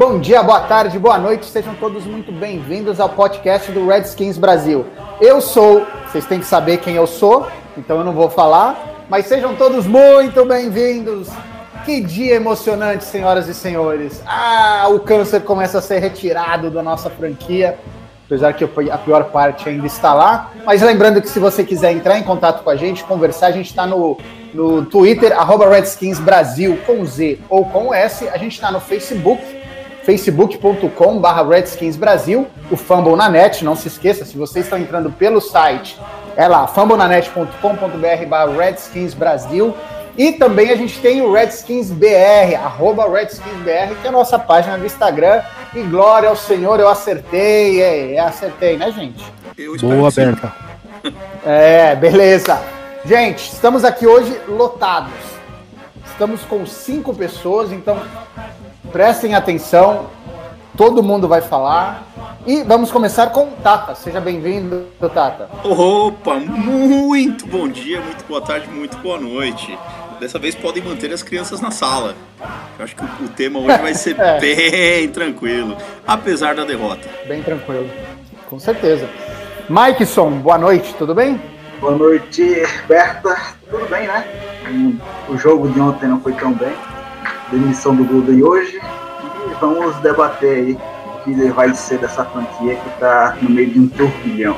Bom dia, boa tarde, boa noite, sejam todos muito bem-vindos ao podcast do Redskins Brasil. Eu sou, vocês têm que saber quem eu sou, então eu não vou falar, mas sejam todos muito bem-vindos. Que dia emocionante, senhoras e senhores. Ah, o câncer começa a ser retirado da nossa franquia, apesar que a pior parte ainda está lá. Mas lembrando que se você quiser entrar em contato com a gente, conversar, a gente está no, no Twitter, arroba Redskins Brasil, com Z ou com S. A gente está no Facebook, facebook.com barra Redskins Brasil, o Fumble na net, não se esqueça, se vocês estão entrando pelo site, é lá, fumblenanet.com.br barra Redskins Brasil, e também a gente tem o Redskins BR, arroba Redskins BR, que é a nossa página do Instagram, e glória ao Senhor, eu acertei, é, é acertei, né gente? Boa, Berta. É, beleza. Gente, estamos aqui hoje lotados. Estamos com cinco pessoas, então prestem atenção, todo mundo vai falar. E vamos começar com Tata. Seja bem-vindo, Tata. Opa, muito bom dia, muito boa tarde, muito boa noite. Dessa vez podem manter as crianças na sala. Eu acho que o tema hoje vai ser é. bem tranquilo, apesar da derrota. Bem tranquilo, com certeza. Mikeson, boa noite, tudo bem? Boa noite, Berta. Tudo bem, né? O jogo de ontem não foi tão bem demissão do Golden hoje e vamos debater aí o que vai ser dessa franquia que está no meio de um turbilhão.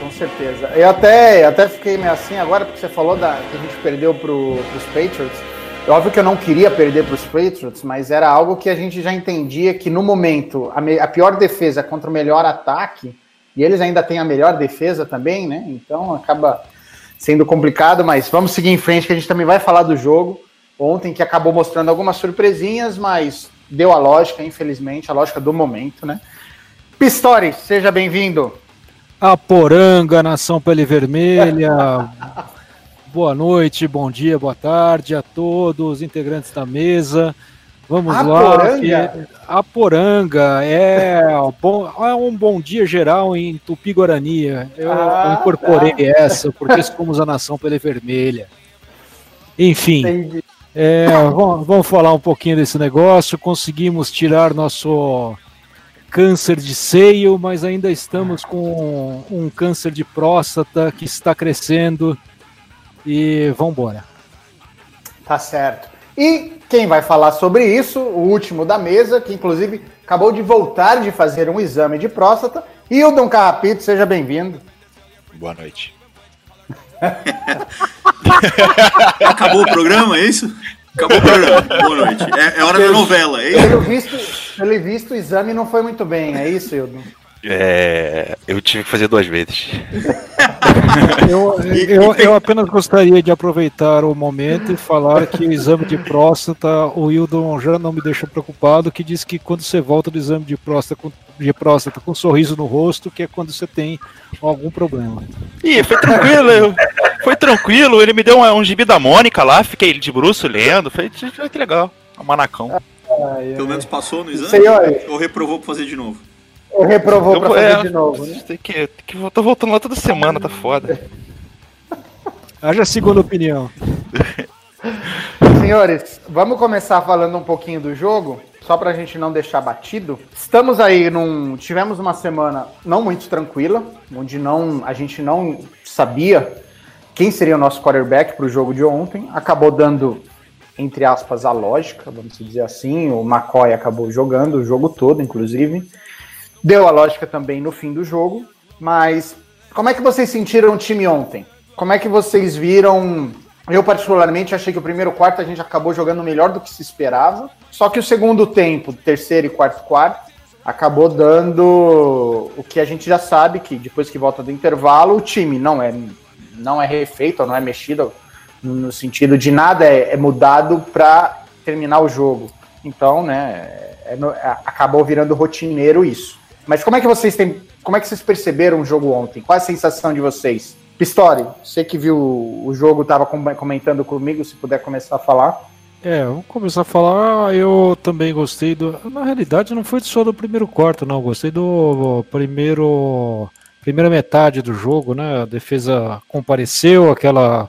Com certeza. Eu até, até fiquei meio assim agora, porque você falou da, que a gente perdeu para os Patriots. É óbvio que eu não queria perder para os Patriots, mas era algo que a gente já entendia que no momento a, me, a pior defesa contra o melhor ataque, e eles ainda têm a melhor defesa também, né? Então acaba sendo complicado, mas vamos seguir em frente que a gente também vai falar do jogo ontem, que acabou mostrando algumas surpresinhas, mas deu a lógica, infelizmente, a lógica do momento, né? Pistori, seja bem-vindo. A Poranga, Nação Pele Vermelha. boa noite, bom dia, boa tarde a todos os integrantes da mesa. Vamos lá. A Poranga é, bom, é um bom dia geral em Tupi-Guarani. Eu, ah, eu incorporei tá. essa, porque somos a Nação Pele Vermelha. Enfim, Entendi. É, vamos, vamos falar um pouquinho desse negócio. Conseguimos tirar nosso câncer de seio, mas ainda estamos com um câncer de próstata que está crescendo. E vamos embora. Tá certo. E quem vai falar sobre isso, o último da mesa, que inclusive acabou de voltar de fazer um exame de próstata, Hildon Carrapito, seja bem-vindo. Boa noite. Acabou o programa, é isso? Acabou o programa. Boa noite. É, é hora da novela, é isso? Pelo visto, pelo visto, o exame não foi muito bem, é isso, Hildo? É, eu tive que fazer duas vezes. eu, eu, eu, apenas gostaria de aproveitar o momento e falar que o exame de próstata, o Hildon já não me deixou preocupado, que diz que quando você volta do exame de próstata com, de próstata com um sorriso no rosto, que é quando você tem algum problema. Ih, foi tranquilo, foi tranquilo, ele me deu um, um gibi da Mônica lá, fiquei de bruxo lendo, foi, foi que legal, um manacão. Pelo menos passou no exame? Senhores. Ou reprovou pra fazer de novo? Ou reprovou pra fazer é, de novo, né? Tem que, tem que, tô voltando lá toda semana, tá foda. Haja segunda opinião. Senhores, vamos começar falando um pouquinho do jogo, só pra gente não deixar batido. Estamos aí num. Tivemos uma semana não muito tranquila, onde não a gente não sabia quem seria o nosso quarterback para o jogo de ontem. Acabou dando, entre aspas, a lógica, vamos dizer assim. O McCoy acabou jogando o jogo todo, inclusive. Deu a lógica também no fim do jogo, mas como é que vocês sentiram o time ontem? Como é que vocês viram? Eu, particularmente, achei que o primeiro quarto a gente acabou jogando melhor do que se esperava. Só que o segundo tempo, terceiro e quarto quarto, acabou dando o que a gente já sabe, que depois que volta do intervalo, o time não é, não é refeito, não é mexido, no sentido de nada é, é mudado para terminar o jogo. Então, né, é, é, acabou virando rotineiro isso. Mas como é que vocês têm. Como é que vocês perceberam o jogo ontem? Qual a sensação de vocês? Pistori, você que viu o jogo, estava comentando comigo, se puder começar a falar. É, vamos começar a falar. Eu também gostei do. Na realidade, não foi só do primeiro quarto, não. Gostei do primeiro. Primeira metade do jogo, né? A defesa compareceu, aquela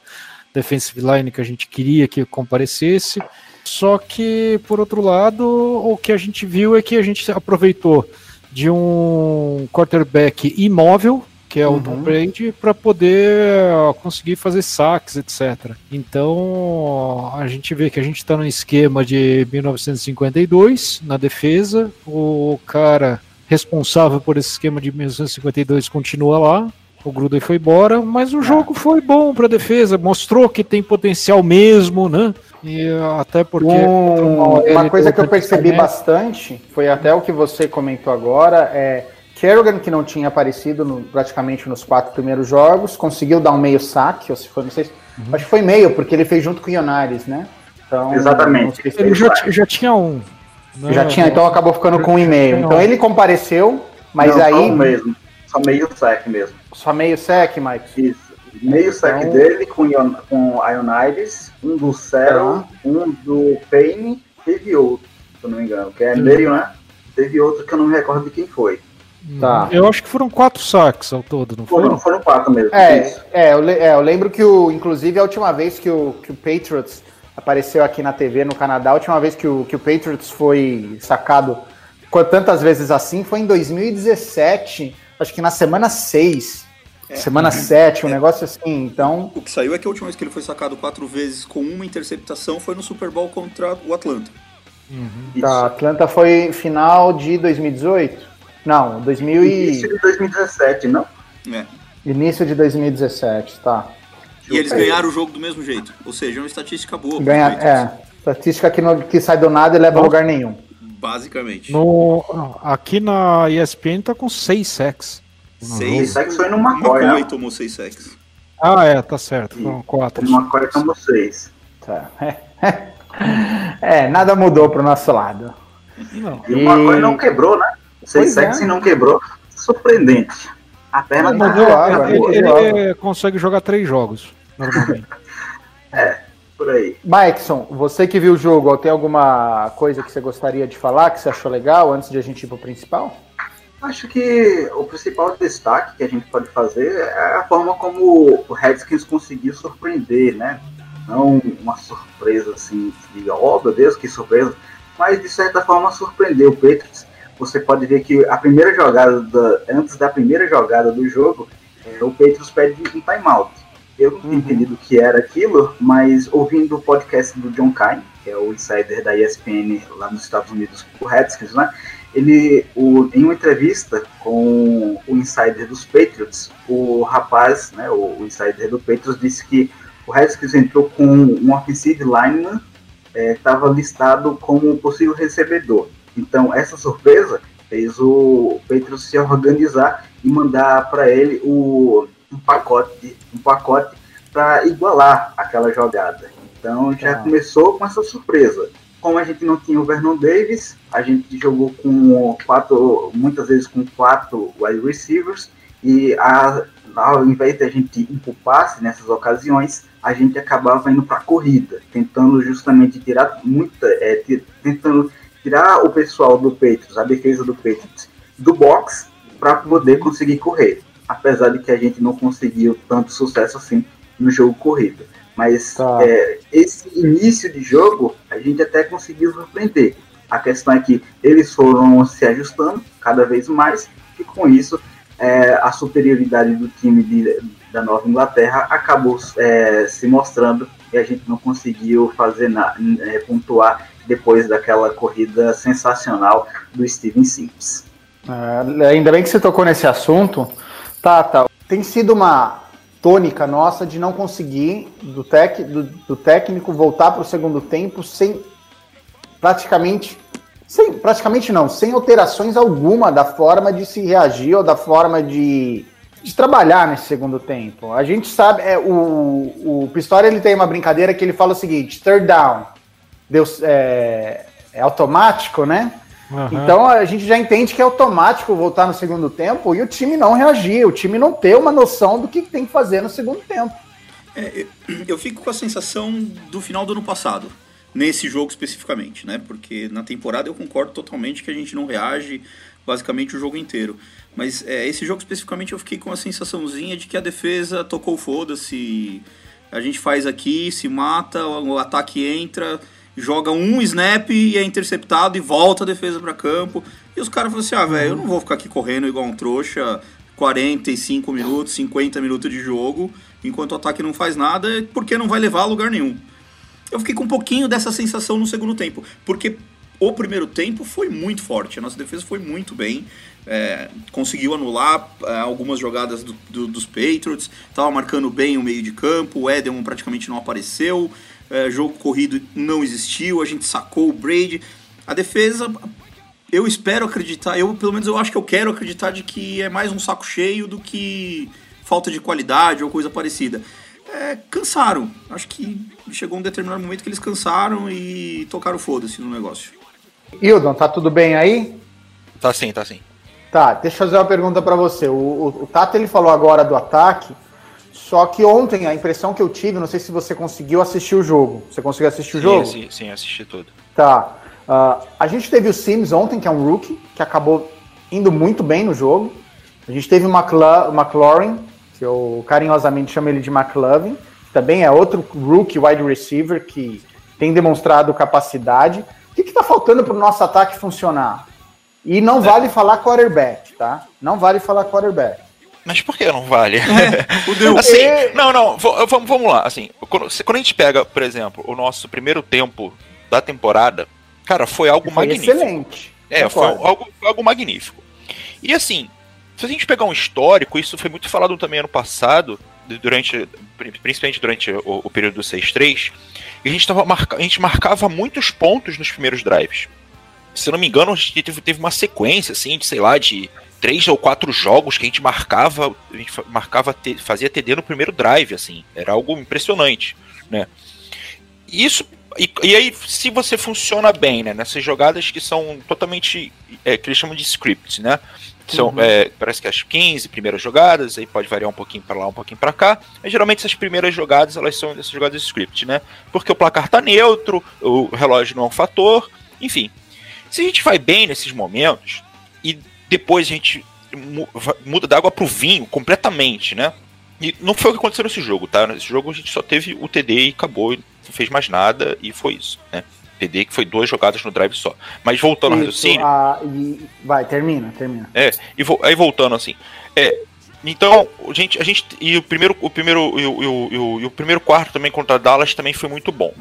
defensive line que a gente queria que comparecesse. Só que, por outro lado, o que a gente viu é que a gente aproveitou de um quarterback imóvel, que é o uhum. Tom Brady, para poder conseguir fazer saques, etc. Então a gente vê que a gente está no esquema de 1952 na defesa, o cara responsável por esse esquema de 1952 continua lá, o Gruden foi embora, mas o jogo foi bom para a defesa, mostrou que tem potencial mesmo, né? E até porque. Um, uma coisa que eu percebi bastante foi até o que você comentou agora: é Kerrigan, que não tinha aparecido no, praticamente nos quatro primeiros jogos, conseguiu dar um meio saque, ou se foi, não sei, uhum. acho que foi meio, porque ele fez junto com o Ionares, né? Então, Exatamente. Se ele já, já, tinha um. Né? Já tinha, então acabou ficando com um e-mail. Então ele compareceu, mas não, aí. Só mesmo. Só meio sec mesmo. Só meio sec, Mike? Isso. Meio sec então... dele com, Ion, com Ionides, um do Cero, tá. um do Payne, teve outro, se eu não me engano, que é meio, né? Teve outro que eu não me recordo de quem foi. Tá. Eu acho que foram quatro saques ao todo, não foram? Foram, quatro mesmo. É, é eu, é, eu lembro que, o, inclusive, a última vez que o, que o Patriots apareceu aqui na TV no Canadá, a última vez que o, que o Patriots foi sacado tantas vezes assim foi em 2017, acho que na semana 6. É, semana 7, um é, negócio assim, então. O que saiu é que a última vez que ele foi sacado quatro vezes com uma interceptação foi no Super Bowl contra o Atlanta. Uhum. Tá, Atlanta foi final de 2018? Não, 2000 e... Início de 2017, não? É. Início de 2017, tá. E eles ganharam o jogo do mesmo jeito. Ou seja, é uma estatística boa. Ganha, é, estatística que, no, que sai do nada e leva a lugar nenhum. Basicamente. No, aqui na ESPN tá com 6 sacks. 6 sacks foi no McCoy, McCoy né? tomou 6 sacks. Ah, é, tá certo. Foram 4. O McCoy tomou 6. Tá. É, nada mudou pro nosso lado. Não. E, e o McCoy não quebrou, né? Seis sacks é. e não quebrou. Surpreendente. A perna não, tá ele, ele, ele consegue jogar três jogos, normalmente. é, por aí. Mikeson, você que viu o jogo, tem alguma coisa que você gostaria de falar, que você achou legal, antes de a gente ir pro principal? Acho que o principal destaque que a gente pode fazer é a forma como o Redskins conseguiu surpreender, né? Não uma surpresa assim, diga, oh meu Deus, que surpresa, mas de certa forma surpreendeu o Patriots você pode ver que a primeira jogada, da, antes da primeira jogada do jogo, é, o Patriots pede um timeout. Eu não tinha uhum. entendido o que era aquilo, mas ouvindo o podcast do John Kine, que é o insider da ESPN lá nos Estados Unidos, o Redskins, né? Ele, o, em uma entrevista com o insider dos Patriots, o rapaz, né, o, o insider do Patriots, disse que o Redskins entrou com um offensive lineman, estava é, listado como possível recebedor. Então, essa surpresa fez o Petro se organizar e mandar para ele o, um pacote, um pacote para igualar aquela jogada. Então, já ah. começou com essa surpresa. Como a gente não tinha o Vernon Davis, a gente jogou com quatro, muitas vezes com quatro wide receivers e a, ao invés de a gente passe nessas ocasiões, a gente acabava indo para a corrida, tentando justamente tirar muita, é, tentando tirar o pessoal do Patriots, a defesa do Patriots, do box para poder conseguir correr. Apesar de que a gente não conseguiu tanto sucesso assim no jogo corrido. Mas tá. é, esse início de jogo a gente até conseguiu surpreender. A questão é que eles foram se ajustando cada vez mais e com isso é, a superioridade do time de, da Nova Inglaterra acabou é, se mostrando e a gente não conseguiu fazer na, é, pontuar depois daquela corrida sensacional do Steven Sims. É, ainda bem que você tocou nesse assunto. Tá, tá. Tem sido uma tônica nossa de não conseguir do, tec, do, do técnico voltar para o segundo tempo sem praticamente sem, praticamente não, sem alterações alguma da forma de se reagir ou da forma de, de trabalhar nesse segundo tempo. A gente sabe, é, o, o Pistori ele tem uma brincadeira que ele fala o seguinte: third down, Deus, é, é automático, né? Uhum. Então a gente já entende que é automático voltar no segundo tempo e o time não reagir, o time não ter uma noção do que tem que fazer no segundo tempo. É, eu fico com a sensação do final do ano passado, nesse jogo especificamente, né? Porque na temporada eu concordo totalmente que a gente não reage basicamente o jogo inteiro. Mas é, esse jogo especificamente eu fiquei com a sensaçãozinha de que a defesa tocou foda-se. A gente faz aqui, se mata, o ataque entra, joga um snap e é interceptado e volta a defesa para campo. E os caras falam assim: ah, velho, eu não vou ficar aqui correndo igual um trouxa 45 minutos, 50 minutos de jogo, enquanto o ataque não faz nada, porque não vai levar a lugar nenhum. Eu fiquei com um pouquinho dessa sensação no segundo tempo, porque o primeiro tempo foi muito forte, a nossa defesa foi muito bem, é, conseguiu anular é, algumas jogadas do, do, dos Patriots, estava marcando bem o meio de campo, o Edelman praticamente não apareceu, é, jogo corrido não existiu, a gente sacou o Brady. A defesa, eu espero acreditar, eu pelo menos eu acho que eu quero acreditar de que é mais um saco cheio do que falta de qualidade ou coisa parecida. É, cansaram. Acho que chegou um determinado momento que eles cansaram e tocaram foda-se no negócio. Hildon, tá tudo bem aí? Tá sim, tá sim. Tá, deixa eu fazer uma pergunta para você. O, o, o Tato ele falou agora do ataque, só que ontem a impressão que eu tive, não sei se você conseguiu assistir o jogo. Você conseguiu assistir o jogo? Sim, sim, assisti tudo. Tá. Uh, a gente teve o Sims ontem, que é um rookie, que acabou indo muito bem no jogo. A gente teve o McLaurin, que eu carinhosamente chamo ele de McLovin, que também é outro rookie wide receiver que tem demonstrado capacidade. O que está faltando para o nosso ataque funcionar? E não é. vale falar quarterback, tá? Não vale falar quarterback. Mas por que não vale? É, assim, não, não, vamos, vamos lá. Assim, quando, quando, a gente pega, por exemplo, o nosso primeiro tempo da temporada, cara, foi algo foi magnífico. Excelente. É, foi algo, algo magnífico. E assim, se a gente pegar um histórico, isso foi muito falado também ano passado, durante, principalmente durante o, o período do 6-3, a gente, tava marca, a gente marcava muitos pontos nos primeiros drives. Se eu não me engano, a gente teve, teve uma sequência, assim, de, sei lá, de três ou quatro jogos que a gente marcava, a gente marcava, fazia TD no primeiro drive, assim. Era algo impressionante, né? Isso e, e, aí, se você funciona bem, né, nessas jogadas que são totalmente, é, que eles chamam de scripts, né, são, uhum. é, parece que as 15 primeiras jogadas, aí pode variar um pouquinho para lá, um pouquinho para cá. Mas geralmente essas primeiras jogadas, elas são essas jogadas de script, né? Porque o placar tá neutro, o relógio não é um fator, enfim. Se a gente vai bem nesses momentos e depois a gente muda da água pro vinho completamente, né? E não foi o que aconteceu nesse jogo, tá? Nesse jogo a gente só teve o TD e acabou, não fez mais nada e foi isso, né? TD que foi duas jogadas no drive só. Mas voltando ao raciocínio. A, e, vai, termina, termina. É, e vo, aí voltando assim. É, então, a gente, a gente. E o primeiro, o primeiro, e o, e o, e o primeiro quarto também contra Dallas também foi muito bom.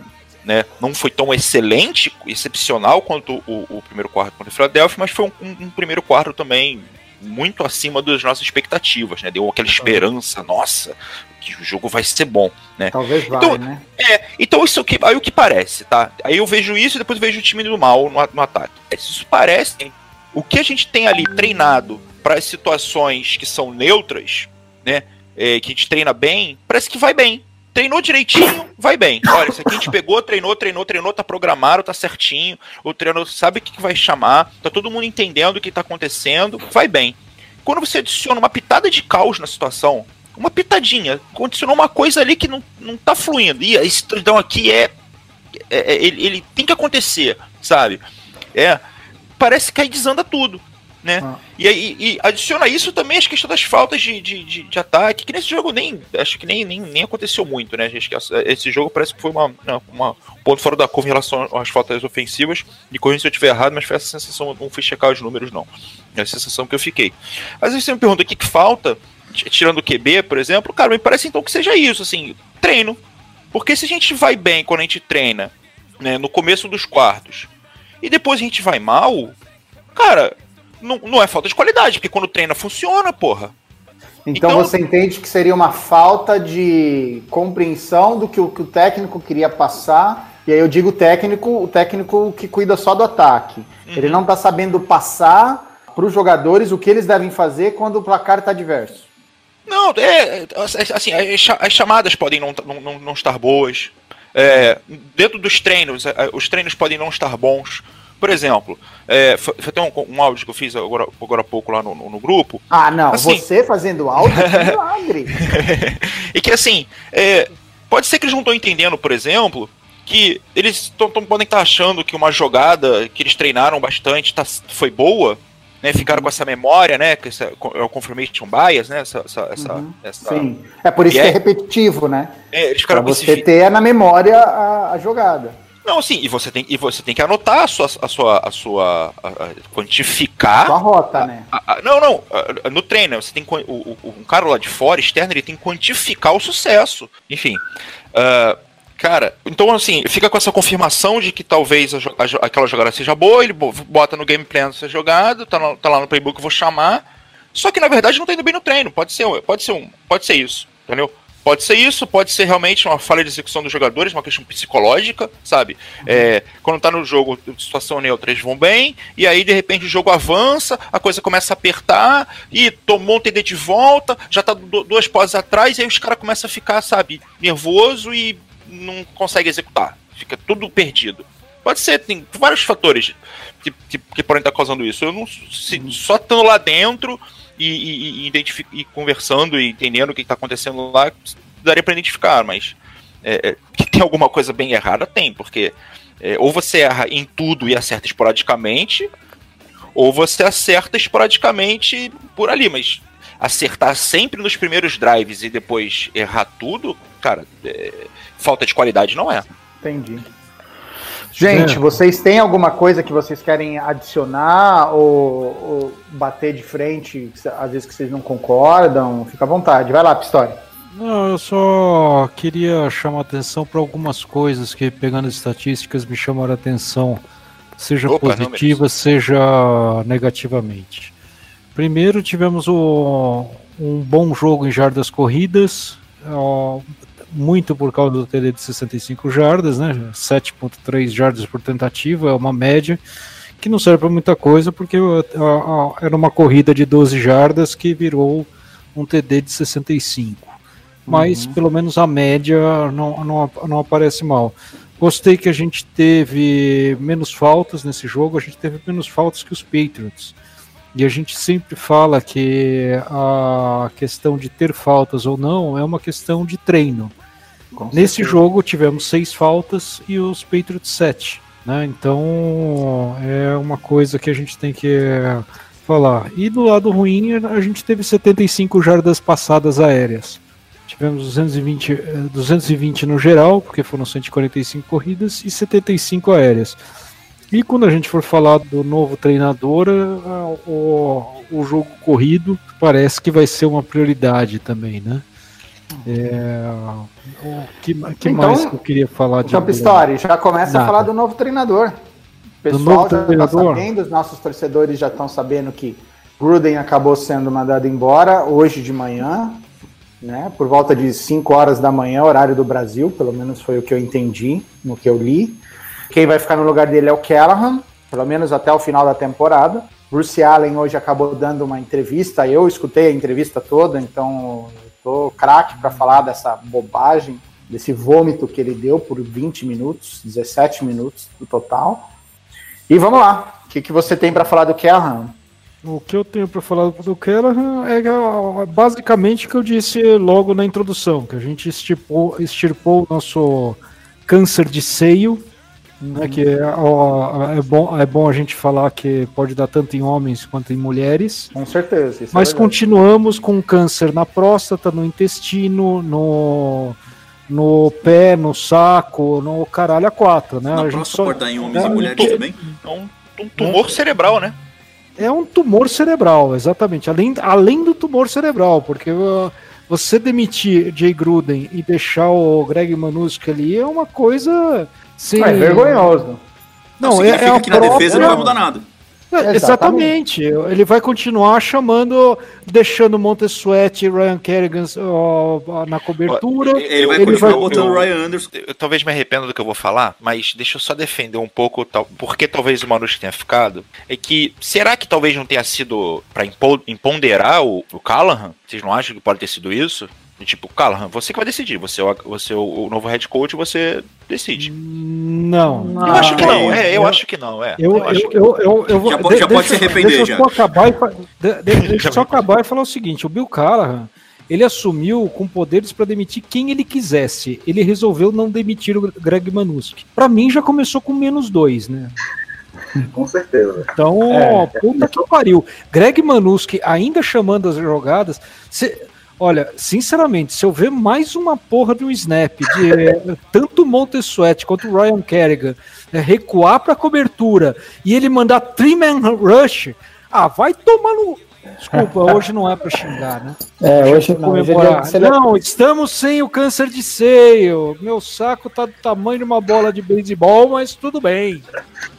Né? Não foi tão excelente, excepcional quanto o, o primeiro quarto contra o Philadelphia, mas foi um, um, um primeiro quarto também muito acima das nossas expectativas, né? Deu aquela esperança, nossa, que o jogo vai ser bom, né? Talvez então, né? É, então isso que aí o que parece, tá? Aí eu vejo isso e depois vejo o time do mal no, no ataque. Isso parece o que a gente tem ali treinado para situações que são neutras, né? É, que a gente treina bem, parece que vai bem. Treinou direitinho, vai bem. Olha, isso aqui a gente pegou, treinou, treinou, treinou, tá programado, tá certinho. O treinador sabe o que vai chamar, tá todo mundo entendendo o que tá acontecendo, vai bem. Quando você adiciona uma pitada de caos na situação, uma pitadinha. Condicionou uma coisa ali que não, não tá fluindo. E esse tridão aqui é. é, é ele, ele, tem que acontecer, sabe? É. Parece que aí desanda tudo. Né? Ah. E, e, e, adiciona isso também as questões das faltas de, de, de, de, ataque, que nesse jogo nem. Acho que nem, nem, nem aconteceu muito, né? Acho que esse jogo parece que foi uma, uma, um ponto fora da curva em relação às faltas ofensivas. Me corrija se eu estiver errado, mas foi essa sensação. Não fui checar os números, não. É a sensação que eu fiquei. Às vezes você me pergunta o que, que falta tirando o QB, por exemplo, cara, me parece então que seja isso, assim, treino. Porque se a gente vai bem quando a gente treina, né, no começo dos quartos, e depois a gente vai mal, cara, não, não é falta de qualidade, porque quando treina funciona, porra. Então, então, você entende que seria uma falta de compreensão do que o, que o técnico queria passar. E aí eu digo técnico, o técnico que cuida só do ataque. Uhum. Ele não está sabendo passar para os jogadores o que eles devem fazer quando o placar está adverso. Não, é, é assim, as chamadas podem não, não, não estar boas. É, dentro dos treinos, é, os treinos podem não estar bons. Por exemplo, é, foi, foi até um, um, áudio que eu fiz agora, agora há pouco lá no, no, no grupo. Ah, não, assim, você fazendo áudio é milagre. e que assim, é, pode ser que eles não estão entendendo, por exemplo, que eles tão, tão, podem estar achando que uma jogada que eles treinaram bastante tá, foi boa, né, ficaram com essa memória, né, que essa, é o confirmation bias, né, essa, essa, uhum. essa Sim, é por isso que é, é repetitivo, né, é, eles ficaram pra você ter na memória a, a, jogada. Não, sim, e você tem, e você tem que anotar a sua, a sua, a sua a, a, quantificar. A rota, né? não, não, no treino, você tem o, o, um cara lá de fora, externo, ele tem que quantificar o sucesso. Enfim, uh, Cara, então assim, fica com essa confirmação de que talvez a, a, aquela jogada seja boa, ele bota no game plan ser jogado, tá, no, tá lá no playbook, vou chamar. Só que na verdade não tá indo bem no treino. Pode ser, pode ser um, pode ser isso, entendeu? Pode ser isso, pode ser realmente uma falha de execução dos jogadores, uma questão psicológica, sabe? É, quando tá no jogo, situação neutra, eles vão bem, e aí de repente o jogo avança, a coisa começa a apertar, e tomou um TD de volta, já tá duas poses atrás, e aí os caras começam a ficar, sabe, nervoso e não consegue executar. Fica tudo perdido. Pode ser, tem vários fatores que, que, que podem estar causando isso. Eu não, se, só estando lá dentro e, e, e, e, conversando e entendendo o que está acontecendo lá, daria para identificar, mas é, é, que tem alguma coisa bem errada, tem, porque é, ou você erra em tudo e acerta esporadicamente, ou você acerta esporadicamente por ali, mas acertar sempre nos primeiros drives e depois errar tudo, cara, é, falta de qualidade não é. Entendi. Gente, é. vocês têm alguma coisa que vocês querem adicionar ou, ou, bater de frente, às vezes que vocês não concordam? Fica à vontade. Vai lá, Pistori. Não, eu só queria chamar atenção para algumas coisas que, pegando as estatísticas, me chamaram a atenção, seja Opa, positiva, seja negativamente. Primeiro, tivemos o, um bom jogo em jardas corridas, muito por causa do TD de 65 jardas, né? 7.3 jardas por tentativa, é uma média que não serve para muita coisa, porque era uma corrida de 12 jardas que virou um TD de 65. Mas uhum. pelo menos a média não, não, não aparece mal. Gostei que a gente teve menos faltas nesse jogo, a gente teve menos faltas que os Patriots. E a gente sempre fala que a questão de ter faltas ou não é uma questão de treino. Com Nesse certeza. jogo tivemos seis faltas e os Patriots sete. Né? Então é uma coisa que a gente tem que falar. E do lado ruim, a gente teve 75 jardas passadas aéreas. Tivemos 220, 220 eh, no geral, porque foram 145 corridas, e 75 aéreas. E quando a gente for falar do novo treinador, o, o jogo corrido parece que vai ser uma prioridade também, né? É, o que, que então, mais que eu queria falar de. Pistori, já começa Nada. a falar do novo treinador. O pessoal novo já está sabendo, os nossos torcedores já estão sabendo que Gruden acabou sendo mandado embora hoje de manhã, né? Por volta de 5 horas da manhã, horário do Brasil, pelo menos foi o que eu entendi no que eu li. Quem vai ficar no lugar dele é o Callahan, pelo menos até o final da temporada. Bruce Allen hoje acabou dando uma entrevista, eu escutei a entrevista toda, então Tô craque para falar dessa bobagem, desse vômito que ele deu por 20 minutos, 17 minutos no total. E vamos lá. O que, que você tem para falar do Callahan? O que eu tenho para falar do Callahan é, é basicamente o que eu disse logo na introdução, que a gente extirpou, extirpou o nosso câncer de seio né, que é, ó, é, bom, é bom a gente falar que pode dar tanto em homens quanto em mulheres. Com certeza. É Mas é continuamos com câncer na próstata, no intestino, no, no pé, no saco, no caralho a quatro, né? Na a gente só pode dar em homens é, e mulheres também? É um, um tumor cerebral, né? É um tumor cerebral, exatamente. Além, além do tumor cerebral, porque uh, você demitir Jay Gruden e deixar o Greg Manusk ali é uma coisa Sim. É vergonhoso. Não, não é, é a que própria... na defesa não vai mudar nada. É, exatamente. Ele vai continuar chamando, deixando Montesuete e Ryan Kerrigan uh, na cobertura. Ele vai ele continuar vai... botando o Ryan Anderson. Eu, talvez me arrependa do que eu vou falar, mas deixa eu só defender um pouco tal, porque talvez o Manus tenha ficado. É que será que talvez não tenha sido para imponderar o, o Callahan? Vocês não acham que pode ter sido isso? E, tipo, Callahan, você que vai decidir. Você é o, você é o novo head coach, você decide. Não. Eu acho que não, é, eu acho que não, é. Eu, eu, acho que eu, eu, eu vou, Já pode- já pode se arrepender, deixa já. eu só acabar e, de- de- deixa eu só acabar e falar o seguinte: o Bill Callahan ele assumiu com poderes para demitir quem ele quisesse. Ele resolveu não demitir o Greg Manuski. Para mim já começou com menos dois, né? Com certeza. Então, É. puta que pariu. Greg Manuski ainda chamando as jogadas. se- olha, sinceramente, se eu ver mais uma porra de um snap de eh, tanto o Montesuet quanto o Ryan Kerrigan eh, recuar pra cobertura e ele mandar three man rush, ah, vai tomar no. Desculpa, hoje não é pra xingar, né? É, hoje não. Hoje é dia Comemorar. de celebrar. Não, estamos sem o câncer de seio. Meu saco tá do tamanho de uma bola de beisebol, mas tudo bem.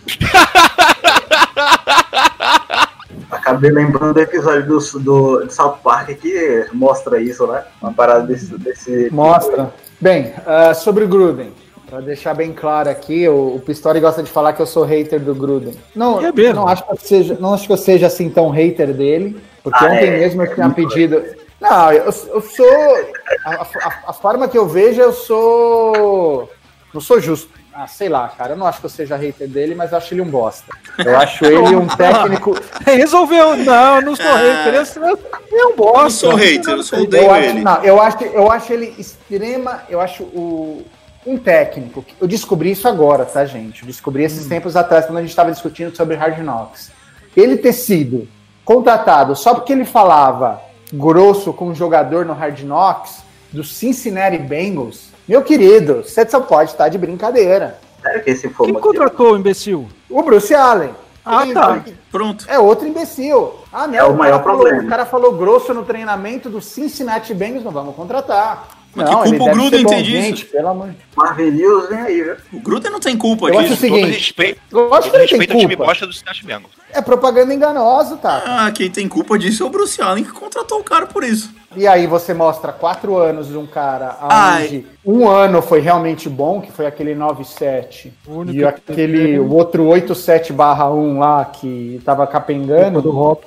Acabei lembrando do episódio do, do de South Park que mostra isso, né? Uma parada desse. desse Mostra. Bem, ah, sobre o Gruden. Pra deixar bem claro aqui, o, o Pistori gosta de falar que eu sou hater do Gruden. Não, É não, acho que eu seja, não acho que eu seja assim tão hater dele, porque Ah, ontem é? mesmo eu tinha pedido. Não, eu, eu sou. A, a- a forma que eu vejo, eu sou. Não sou justo. Ah, sei lá, cara. Eu não acho que eu seja hater dele, mas eu acho ele um bosta. Eu acho ele um técnico. Resolveu. Não, eu não sou hater. Eu, eu Eu gosto. sou hater, eu só Eu odeio acho, ele. não, eu acho, eu acho ele extrema. Eu acho o, um técnico. Eu descobri isso agora, tá, gente? Eu descobri esses tempos atrás, quando a gente estava discutindo sobre Hard Knocks. Ele ter sido contratado só porque ele falava grosso com um jogador no Hard Knocks do Cincinnati Bengals. Meu querido, você só pode estar de brincadeira. Sério que esse Quem foi contratou o imbecil? O Bruce Allen. Ah, Ele- tá. Pronto. É outro imbecil. Ah, não. É o maior cara falou- problema. o cara falou grosso no treinamento do Cincinnati Bengals, não vamos contratar. Mas não, que culpa o Gruden tem disso? pelo amor de Marvin Lewis vem aí, viu? O Gruden não tem culpa Eu acho disso. o seguinte, Todo respeito, Eu acho que todo ele tem respeito ao time culpa. bosta do Cincinnati Bengals. É propaganda enganosa, tá? Ah, quem tem culpa disso é o Bruce Allen que contratou o cara por isso. E aí você mostra quatro anos de um cara Ai. onde um ano foi realmente bom, que foi aquele 9-7, O único e que aquele o outro 8-7 barra 1 lá, que tava capengando,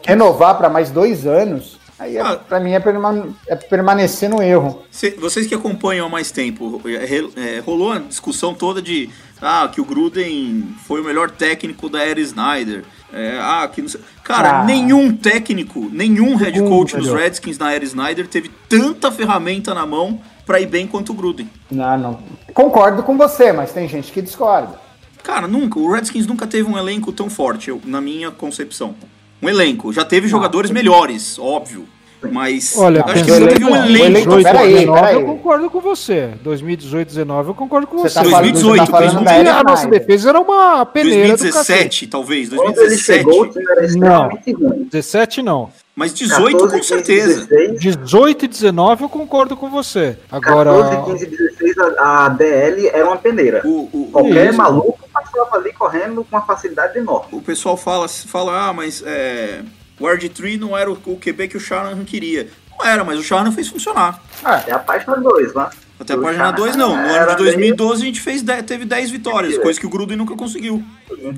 renovar para mais dois anos, aí é, Ah. pra mim é, perma- é permanecer no erro. Cê- vocês que acompanham há mais tempo, é, é, rolou a discussão toda de ah, que o Gruden foi o melhor técnico da era Snyder. É, ah, que não sei. Cara, Ah. nenhum técnico, nenhum head coach dos. Redskins na era Snyder teve tanta ferramenta na mão pra ir bem quanto o Gruden. Não, não. Concordo com você, mas tem gente que discorda. Cara, nunca. O Redskins nunca teve um elenco tão forte, eu- na minha concepção. Um elenco. Já teve jogadores melhores, óbvio. Mas Olha, acho que nunca teve um elenco. elenco- 2018, peraí, 19, peraí. eu concordo com você. 2018, 19, eu concordo com Você você. tá falando, você 2018, tá falando E era a nossa defesa era uma peneira do cacete. 2017, talvez. Quando ele 2017. chegou, o time era extremamente ruim. 17 não. Mas 18 com 15, certeza. 16, 18 e 19 eu concordo com você. Agora, 14, 15, 16, a, a DL era uma peneira. O, o, Qualquer Isso. maluco passava ali correndo com uma facilidade enorme. o pessoal fala, fala ah, mas é, o RG3 não era o, o QB que o Shanahan queria. Não era, mas o Shanahan fez funcionar. É a página 2, né? Até a O página Shanahan 2 não. No ano de 2012 a gente fez 10 teve 10 vitórias, É. coisa que o Gruden nunca conseguiu.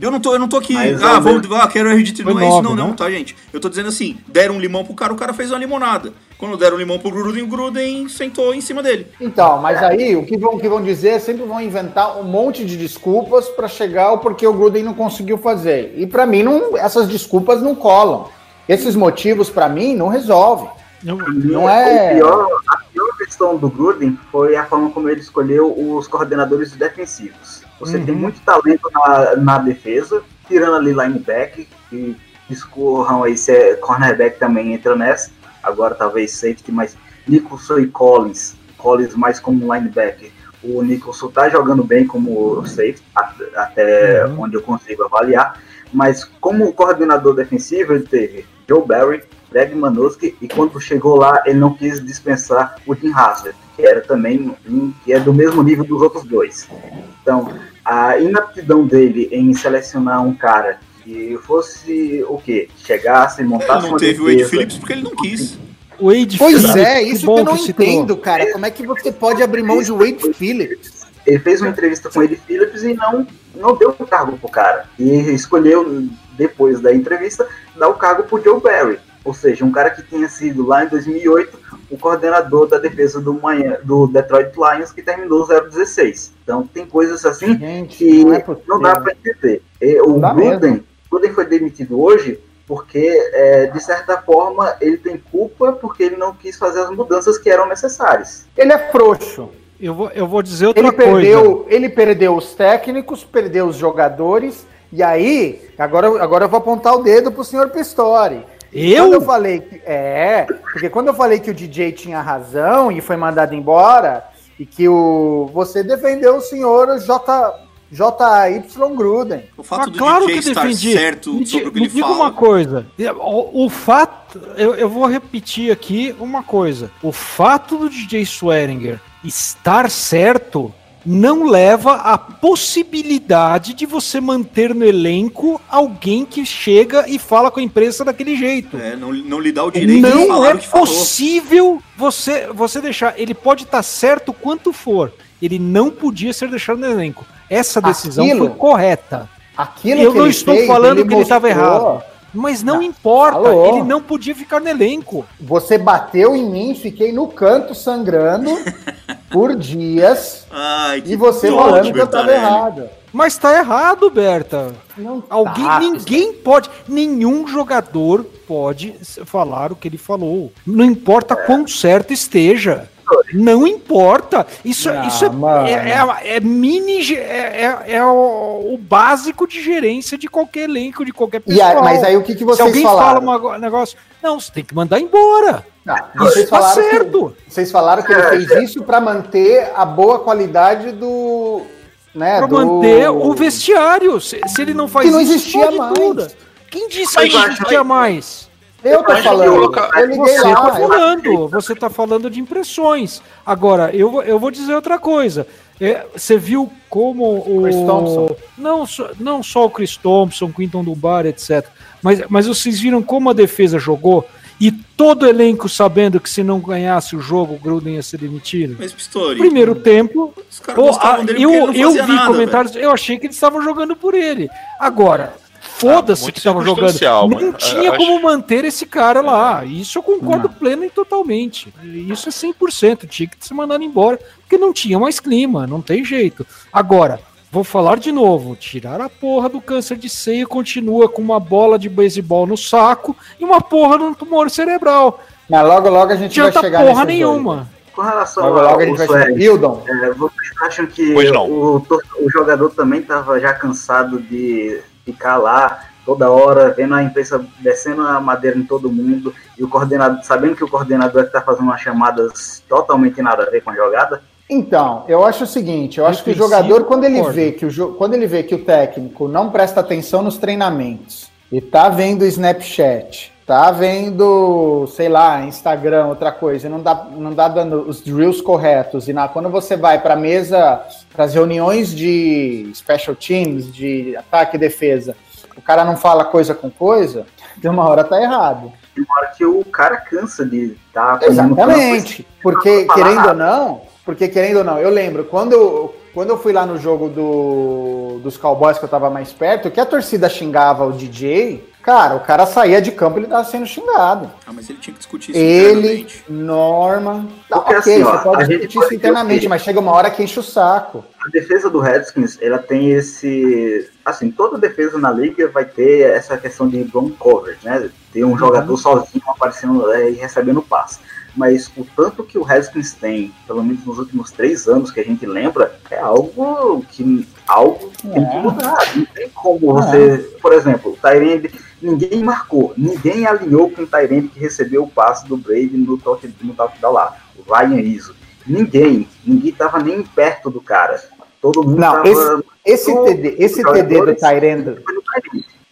Eu não tô, eu não tô aqui, Mas ah, o vamos, ah, quero RG3. Foi Não é isso, não, não, né? tá, gente? Eu tô dizendo assim, deram um limão pro cara, o cara fez uma limonada. Quando deram um limão pro Gruden, o Gruden sentou em cima dele. Então, mas aí o que vão, o que vão dizer é sempre vão inventar um monte de desculpas para chegar ao porquê o Gruden não conseguiu fazer. E para mim não, essas desculpas não colam. Esses motivos para mim não resolvem. eu- Não é- O pior questão do Gruden foi a forma como ele escolheu os coordenadores defensivos. Você Uhum. tem muito talento na, na defesa, tirando ali linebacker, e discorram aí se é cornerback também entra nessa. Agora talvez safety, mas Nicholson e Collins, Collins mais como linebacker. O Nicholson tá jogando bem como safety, até Uhum. onde eu consigo avaliar. Mas como coordenador defensivo, ele teve Joe Barry, Greg Manuski, e quando chegou lá, ele não quis dispensar o Jim Haslett, que era também um, que é do mesmo nível dos outros dois. Então, a inaptidão dele em selecionar um cara que fosse o quê? Chegasse, Ele montasse não uma teve o Wade defesa, Phillips porque ele não quis. Wade Pois Phillips, é, isso que, eu não entendo, cara. Como é que você pode abrir mão de Wade Phillips? Ele fez uma entrevista com ele Phillips e não, não deu o cargo pro cara. E escolheu, depois da entrevista, dar o cargo pro Joe Barry. Ou seja, um cara que tinha sido lá em 2008 o coordenador da defesa do, manhã, do Detroit Lions, que terminou 0-16. Então tem coisas assim Gente, que não, é não dá para entender. E, o Gruden, Gruden foi demitido hoje porque, é, de certa forma, ele tem culpa porque ele não quis fazer as mudanças que eram necessárias. Ele é frouxo. Eu vou, eu vou dizer outra ele perdeu, coisa. Ele perdeu os técnicos, perdeu os jogadores, e aí, agora, agora eu vou apontar o dedo pro senhor Pistori. Eu? Quando eu falei que. É, porque quando eu falei que o DJ tinha razão e foi mandado embora, e que o. Você defendeu o senhor J. J.Y. Gruden. O fato ah, do claro DJ que estar defendi. certo me, sobre o que me ele diga fala. uma coisa. O, o fato, eu, eu, vou repetir aqui uma coisa. O fato do DJ Swearinger estar certo não leva à possibilidade de você manter no elenco alguém que chega e fala com a imprensa daquele jeito. É, não, não lhe dá o direito não de falar é o que possível você você deixar. Ele pode estar certo quanto for. Ele não podia ser deixado no elenco. Essa decisão aquilo, foi correta. Aquilo Eu não estou fez, falando ele que ele estava errado. Mas não, não importa, Alô? ele não podia ficar no elenco. Você bateu em mim, fiquei no canto sangrando por dias. Ai, e você falando que eu estava errado. Mas tá errado, Berta. Não Alguém, tá. ninguém pode, nenhum jogador pode falar o que ele falou. Não importa é. quão certo esteja. Não importa. Isso, ah, isso é, é, é, é, mini. É, é, é o, o, básico de gerência de qualquer elenco, de qualquer pessoa. mas aí o que, que vocês Se alguém falaram? fala um negócio, não, você tem que mandar embora. Não, vocês, tá falaram certo. Que, vocês falaram que ele fez isso para manter a boa qualidade do. Né, para do... manter o vestiário. Se, se ele não faz que não isso, existia mais. Tudo. Quem disse que não existia mais? Eu tô falando. Eu você lá, tá falando. Você tá falando de impressões. Agora, eu, eu vou dizer outra coisa. É, você viu como o. Chris Thompson. Não, não só o Chris Thompson, Quinton Dubar, etc. Mas, mas vocês viram como a defesa jogou? E todo elenco sabendo que se não ganhasse o jogo, o Gruden ia ser demitido. Mas, Pistori, Primeiro tempo. Pô, a, eu, eu vi nada, comentários, velho. eu achei que eles estavam jogando por ele. Agora, Foda-se ah, que tava jogando. Não tinha como acho... manter esse cara lá. Isso eu concordo não. pleno e totalmente. Isso é 100%. Tinha que ser mandado embora, porque não tinha mais clima, não tem jeito. Agora, vou falar de novo: tirar a porra do câncer de seio continua com uma bola de beisebol no saco e uma porra no tumor cerebral. Mas logo, logo a gente vai chegar porra nenhuma. Dois. Com relação logo, logo a gente vai chegar. Hildon, é, vocês acham que o, o jogador também estava já cansado de ficar lá toda hora, vendo a imprensa descendo a madeira em todo mundo e o coordenador, sabendo que o coordenador está fazendo umas chamadas totalmente nada a ver com a jogada? Então, eu acho o seguinte, eu acho que o jogador quando ele vê que o quando ele vê que o técnico não presta atenção nos treinamentos e tá vendo o Snapchat, tá vendo, sei lá, Instagram, outra coisa, não dá não dá dando os drills corretos e na quando você vai para a mesa, para as reuniões de special teams, de ataque e defesa, o cara não fala coisa com coisa, de uma hora tá errado. De uma hora que o cara cansa de estar tá Exatamente. Porque, querendo ou não, porque querendo ou não, eu lembro, quando eu, quando eu fui lá no jogo do, dos Cowboys que eu tava mais perto, que a torcida xingava o DJ, cara, o cara saía de campo e ele tava sendo xingado. Ah, mas ele tinha que discutir isso Ele, Norma. Tá, ok, assim, ó, você pode discutir isso internamente, mas chega uma hora que enche o saco. A defesa do Redskins, ela tem esse assim, toda defesa na liga vai ter essa questão de blown cover, né? Ter um uhum. jogador sozinho aparecendo é, e recebendo passe. Mas o tanto que o Redskins tem, pelo menos nos últimos três anos que a gente lembra, é algo que algo é. tem que é. mudar. Não tem como é. você, por exemplo, o Tyrande, ninguém marcou, ninguém alinhou com o Tyrande que recebeu o passe do Brady no toque, no toque da lá, o Ryan Iso. Ninguém, ninguém estava nem perto do cara. Todo mundo Não, tava, esse, esse TD, esse TD do Tyrande,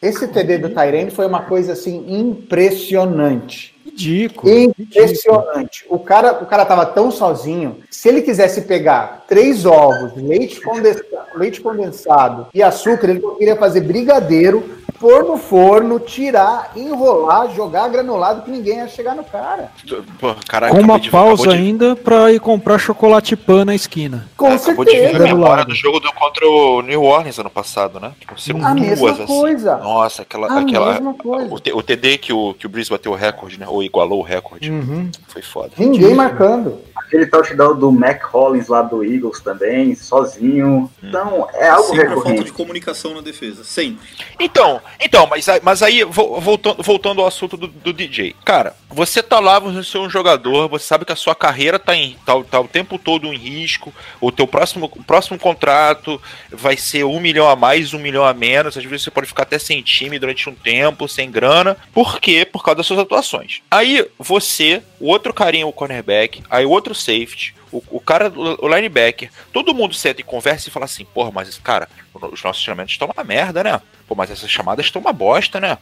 esse TD do Tyrande foi uma coisa assim impressionante. Ridículo. Impressionante. O cara, o cara tava tão sozinho. Se ele quisesse pegar três ovos, leite condensado, leite condensado e açúcar, ele queria fazer brigadeiro pôr no forno, tirar, enrolar, jogar granulado que ninguém ia chegar no cara. Pô, Com uma pausa de... ainda pra ir comprar chocolate pan na esquina. Com é, certeza. De memória do jogo do contra o New Orleans ano passado, né? Tipo, a mesma assim. coisa. Nossa, aquela. A aquela mesma coisa. O, o TD que o, que o Breeze bateu o recorde, né? Ou igualou o recorde. Uhum. Foi foda. Ninguém marcando. Aquele touchdown do Mac Hollins lá do Eagles também, sozinho. Hum. Então, é algo Sempre recorrente. falta de comunicação na defesa, sempre. Então, então mas, mas aí, voltando, voltando ao assunto do, do DJ. Cara, você tá lá, você é um jogador, você sabe que a sua carreira tá, em, tá, tá o tempo todo em risco, o teu próximo, próximo contrato vai ser um milhão a mais, um milhão a menos, às vezes você pode ficar até sem time durante um tempo, sem grana. Por quê? Por causa das suas atuações. Aí, você, o outro carinha, o cornerback, aí o outro safety, o, o cara, o, linebacker, todo mundo senta e conversa e fala assim, porra, mas cara, os nossos treinamentos estão uma merda, né? Pô, mas essas chamadas estão uma bosta, né?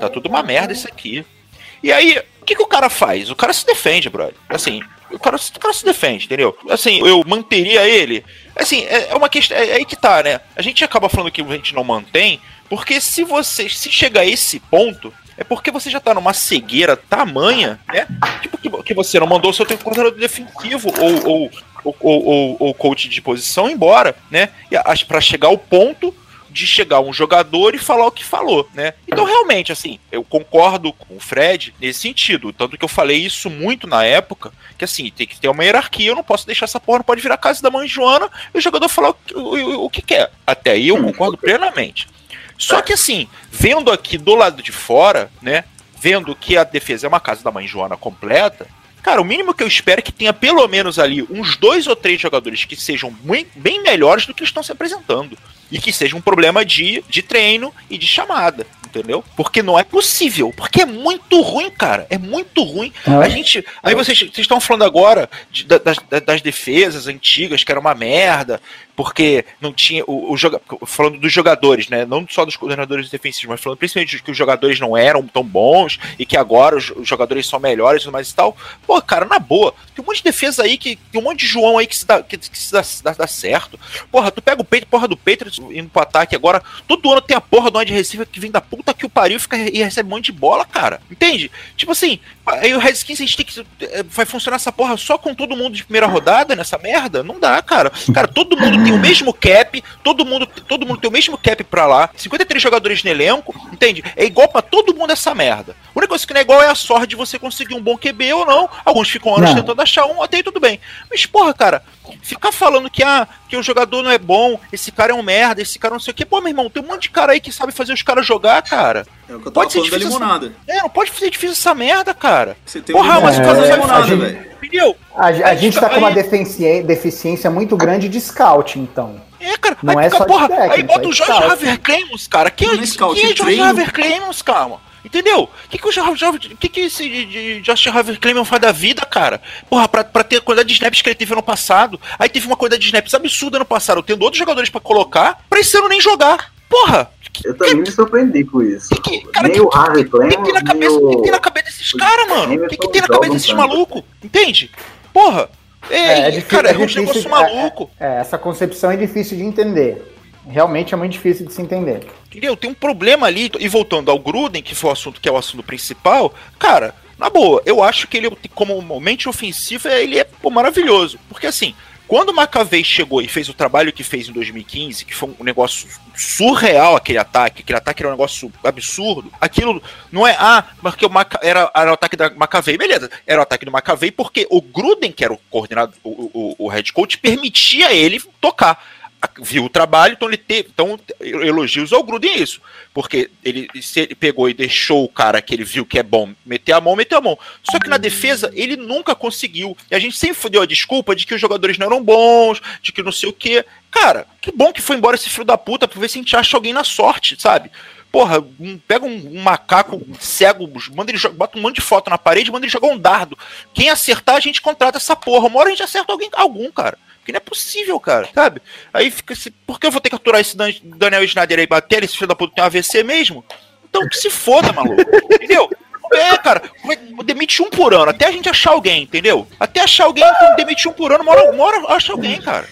Tá tudo uma merda isso aqui. E aí, o que, que o cara faz? O cara se defende, brother. Assim, o cara, o cara se defende, entendeu? Assim, eu manteria ele. Assim, é, é uma questão. É, é aí que tá, né? A gente acaba falando que a gente não mantém, porque se você. Se chega a esse ponto, é porque você já tá numa cegueira tamanha, né? Tipo, que, que você não mandou o seu coordenador defensivo ou, ou, ou, ou, ou coach de posição embora, né? Para chegar ao ponto de chegar um jogador e falar o que falou, né? Então, realmente, assim, eu concordo com o Fred nesse sentido. Tanto que eu falei isso muito na época, que assim, tem que ter uma hierarquia, eu não posso deixar essa porra, não pode virar casa da mãe Joana e o jogador falar o, o, o que quer. Até aí eu concordo plenamente. Só que assim, vendo aqui do lado de fora, né? Vendo que a defesa é uma casa da mãe Joana completa, cara, o mínimo que eu espero é que tenha pelo menos ali uns dois ou três jogadores que sejam bem melhores do que estão se apresentando. E que seja um problema de, de treino e de chamada entendeu? Porque não é possível, porque é muito ruim, cara, é muito ruim. É. A gente, aí vocês, vocês estão falando agora de, das, das defesas antigas que era uma merda, porque não tinha o, o joga, falando dos jogadores, né? Não só dos coordenadores defensivos, mas falando principalmente que os jogadores não eram tão bons e que agora os, os jogadores são melhores e mais e tal. Pô, cara, na boa, tem um monte de defesa aí que tem um monte de João aí que se dá, que, que se dá, dá, dá, certo. Porra, tu pega o peito, porra do Patriots indo pro ataque agora, todo ano tem a porra do de receiver que vem da puta que o pariu fica, e recebe um monte de bola, cara. Entende? Tipo assim, aí o Redskins a gente tem que. Eh, vai funcionar essa porra só com todo mundo de primeira rodada nessa merda? Não dá, cara. Cara, todo mundo tem o mesmo cap, todo mundo, todo mundo tem o mesmo cap pra lá, 53 jogadores no elenco, entende? É igual pra todo mundo essa merda. A única coisa que não é igual é a sorte de você conseguir um bom QB ou não. Alguns ficam anos não. tentando achar um, até aí tudo bem. Mas, porra, cara, ficar falando que, ah, que o jogador não é bom, esse cara é um merda, esse cara não sei o que. Pô, meu irmão, tem um monte de cara aí que sabe fazer os caras jogar, cara. É o que eu pode ser difícil limonada. Essa... É, não pode ser difícil essa merda, cara. Você tem Porra, mas o cara não limonada, velho. Entendeu? A, a, a gente tá com uma deficiência muito grande de scout, então. É, cara. Não aí, é só porra, técnico, aí bota é o Jorge Haver Clemons, cara. Quem, é, é quem é Jorge Haver Clemons, calma? Entendeu? O que, que o que, que esse Josh Harvey Clayman faz da vida, cara? Porra, pra, pra ter a quantidade de snaps que ele teve ano passado. Aí teve uma quantidade de snaps absurda ano passado, tendo outros jogadores pra colocar, pra esse ano nem jogar. Porra! Eu também me surpreendi com isso. Que, que, cara, nem que, o Harvey Clayman. O que, tem na cabeça, o... que tem na cabeça desses caras, mano? O que, que tem na cabeça desses malucos? Entende? Porra! Ei, é, é difícil, cara, é, é um negócio maluco. É, é, essa concepção é difícil de entender realmente é muito difícil de se entender. Entendeu? Tem um problema ali, e voltando ao Gruden, que foi o assunto que é o assunto principal, cara, na boa, eu acho que ele, como mente ofensiva, ele é pô, maravilhoso. Porque assim, quando o McAvey chegou e fez o trabalho que fez em 2015, que foi um negócio surreal aquele ataque, aquele ataque era um negócio absurdo, aquilo não é, ah, porque o Maca, era, era o ataque da McAvey, beleza, era o ataque do McAvey porque o Gruden, que era o coordenador, o, o, o head coach, permitia ele tocar viu o trabalho, então ele teve. Então, elogios ao Gruden isso. Porque ele, ele pegou e deixou o cara que ele viu que é bom meter a mão, meteu a mão. Só que na defesa, ele nunca conseguiu. E a gente sempre deu a desculpa de que os jogadores não eram bons, de que não sei o quê. Cara, que bom que foi embora esse filho da puta pra ver se a gente acha alguém na sorte, sabe? Porra, um, pega um, um, macaco cego, manda ele bota um monte de foto na parede, manda ele jogar um dardo. Quem acertar, a gente contrata essa porra. Uma hora a gente acerta alguém, algum, cara. Porque não é possível, cara, sabe? Aí fica assim, por que eu vou ter que aturar esse Daniel Schneider aí bater? Esse filho da puta tem um AVC mesmo? Então que se foda, maluco. Entendeu? É, cara, demite um por ano, até a gente achar alguém, entendeu? Até achar alguém, então, demite um por ano, uma hora, uma hora acha alguém, cara.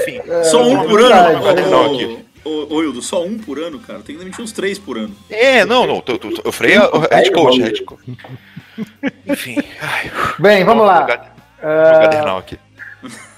Enfim. É, Só um por ano? Não. Ô, ô Hildo, só um por ano, cara? Tem que demitir uns três por ano. É, não, não. Tô, tô, eu falei o head coach, head coach. Enfim. Ai, Bem, vamos lá. Jogadernal aqui.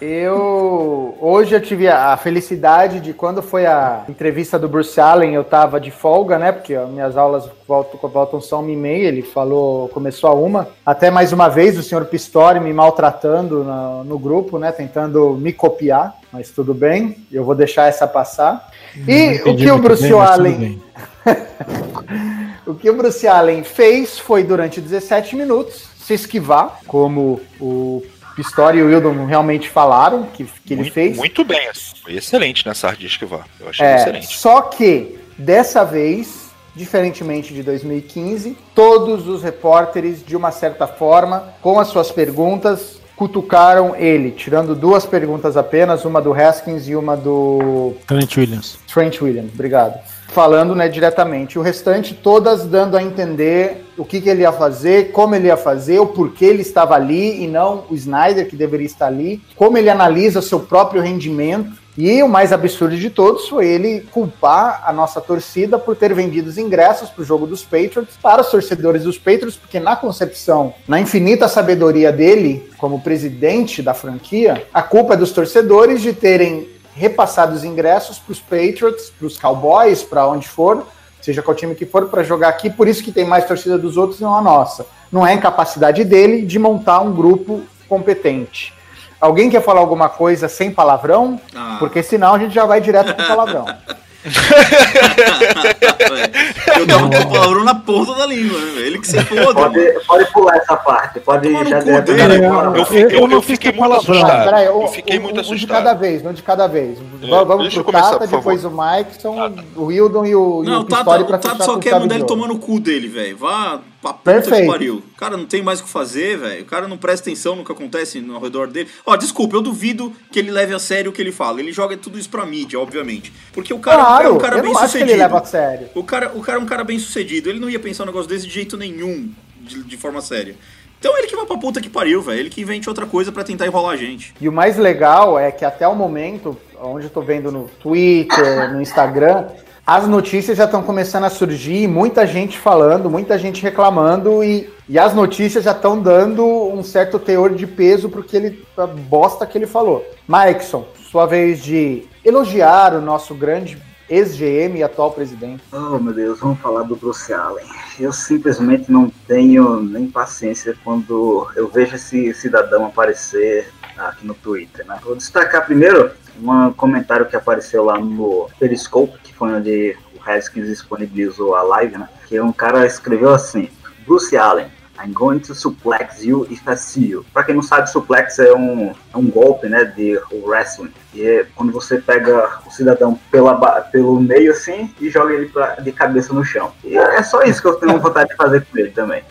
Eu hoje eu tive a felicidade de quando foi a entrevista do Bruce Allen, eu tava de folga, né? Porque ó, minhas aulas voltam, voltam só uma e meia, ele falou, começou a uma. Até mais uma vez o senhor Pistori me maltratando no, no grupo, né? Tentando me copiar, mas tudo bem, eu vou deixar essa passar. E o que o Bruce bem, Allen. o que o Bruce Allen fez foi durante 17 minutos se esquivar, como o Pistori e o Wildon realmente falaram que, que muito, ele fez. Muito bem, foi excelente nessa arte de esquivar. Eu achei é, excelente. Só que, dessa vez, diferentemente de 2015, todos os repórteres, de uma certa forma, com as suas perguntas, cutucaram ele, tirando duas perguntas apenas, uma do Haskins e uma do. Trent Williams. Trent Williams, obrigado falando né, diretamente. O restante, todas dando a entender o que, que, ele ia fazer, como ele ia fazer, o porquê ele estava ali e não o Snyder, que deveria estar ali, como ele analisa seu próprio rendimento. E o mais absurdo de todos foi ele culpar a nossa torcida por ter vendido os ingressos para o jogo dos Patriots para os torcedores dos Patriots, porque na concepção, na infinita sabedoria dele, como presidente da franquia, a culpa é dos torcedores de terem repassado os ingressos para os Patriots, para os Cowboys, para onde for, seja qual time que for, para jogar aqui. Por isso que tem mais torcida dos outros, não a nossa. Não é incapacidade dele de montar um grupo competente. Alguém quer falar alguma coisa sem palavrão? Ah. Porque senão a gente já vai direto com palavrão. eu tava com o palavrão na ponta da língua, né? Ele que se foda. Pode, pode pular essa parte. Pode já dele, eu, eu, fiquei, eu, eu fiquei muito assustado. Eu fiquei um, muito assustado. Um de cada vez, um de cada vez. É, Vamos pro começar, Tata, depois o Mikeson, ah, o Wildon e o, não, e o Tata, o Tata só quer mandar ele tomar no cu dele, velho. Vá pra puta Perfeito. que pariu. O cara não tem mais o que fazer, velho. O cara não presta atenção no que acontece ao redor dele. Ó, desculpa, eu duvido que ele leve a sério o que ele fala. Ele joga tudo isso pra mídia, obviamente. Porque o cara, claro, é um cara eu bem não sucedido. Acho que ele leva a sério. O cara, o cara é um cara bem sucedido. Ele não ia pensar um negócio desse de jeito nenhum, de, de forma séria. Então ele que vai pra puta que pariu, velho. Ele que invente outra coisa para tentar enrolar a gente. E o mais legal é que até o momento, onde eu tô vendo no Twitter, no Instagram, as notícias já estão começando a surgir, muita gente falando, muita gente reclamando, e, e as notícias já estão dando um certo teor de peso pro que ele, bosta que ele falou. Mikeson, sua vez de elogiar o nosso grande ex-GM e atual presidente. Oh, meu Deus, vamos falar do Bruce Allen. Eu simplesmente não tenho nem paciência quando eu vejo esse cidadão aparecer aqui no Twitter. Né? Vou destacar primeiro um comentário que apareceu lá no Periscope, onde o Haskins disponibilizou a live, né? Que um cara escreveu assim: Bruce Allen, I'm going to suplex you if I see you. Pra quem não sabe, suplex é um, é um golpe, né, de wrestling. E é quando você pega o cidadão pela, pelo meio assim e joga ele pra, de cabeça no chão. E é só isso que eu tenho vontade de fazer com ele também.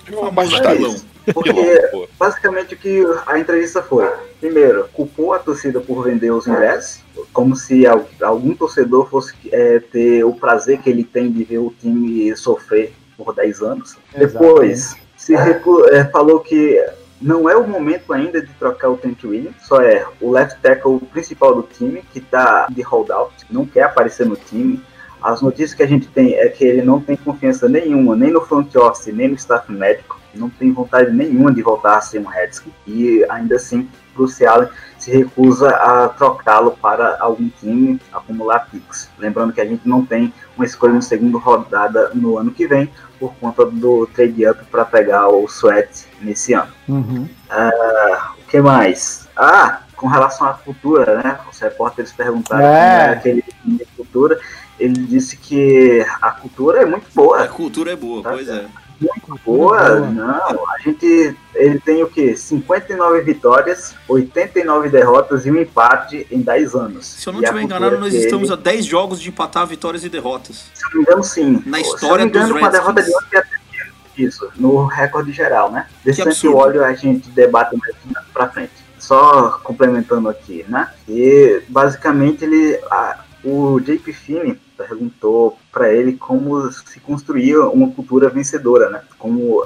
É Porque basicamente o que a entrevista foi: primeiro, culpou a torcida por vender os ingressos, como se algum torcedor fosse é, ter o prazer que ele tem de ver o time sofrer por 10 anos. Exatamente. Depois, se é, falou que não é o momento ainda de trocar o Trent Williams, só é o left tackle principal do time que está de holdout, não quer aparecer no time. As notícias que a gente tem é que ele não tem confiança nenhuma, nem no front office, nem no staff médico, não tem vontade nenhuma de voltar a ser um Redskin, e ainda assim, Bruce Allen se recusa a trocá-lo para algum time, acumular picks. Lembrando que a gente não tem uma escolha no segundo rodada no ano que vem, por conta do trade up para pegar o Sweat nesse ano. Uhum. Uh, o que mais? Ah, com relação à cultura, né? Os repórteres perguntaram é. era aquele de cultura. Ele disse que a cultura é muito boa. A cultura é boa, tá? pois é muito boa. Não, a gente. Ele tem o quê? 59 vitórias, 89 derrotas e um empate em 10 anos. Se eu não estiver enganado, nós estamos ele... a 10 jogos de empatar vitórias e derrotas. Se eu não me engano, sim. Na história se eu não me engano, com a derrota de ontem até isso, no recorde geral, né? Desse o óleo a gente debate mais pra frente. Só complementando aqui, né? E basicamente ele. A, o JP Finney perguntou para ele como se construía uma cultura vencedora, né? Como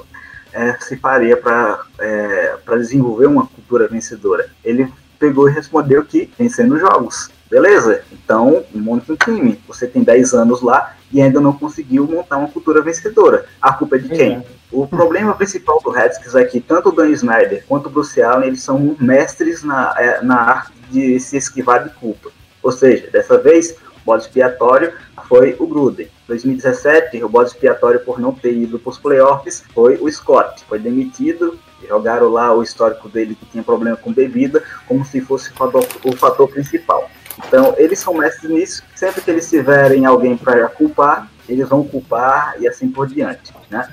é, se faria para é, desenvolver uma cultura vencedora. Ele pegou e respondeu que vencendo jogos. Beleza, então monte um time. Você tem 10 anos lá e ainda não conseguiu montar uma cultura vencedora. A culpa é de quem? É. O problema principal do Redskins é que tanto o Dan Snyder quanto o Bruce Allen eles são mestres na, é, na arte de se esquivar de culpa. Ou seja, dessa vez, o bode expiatório foi o Gruden. 2017, o bode expiatório por não ter ido para os playoffs foi o Scott. Foi demitido, jogaram lá o histórico dele que tinha problema com bebida, como se fosse o fator, o fator principal. Então, eles são mestres nisso. Sempre que eles tiverem alguém para culpar, eles vão culpar e assim por diante, né?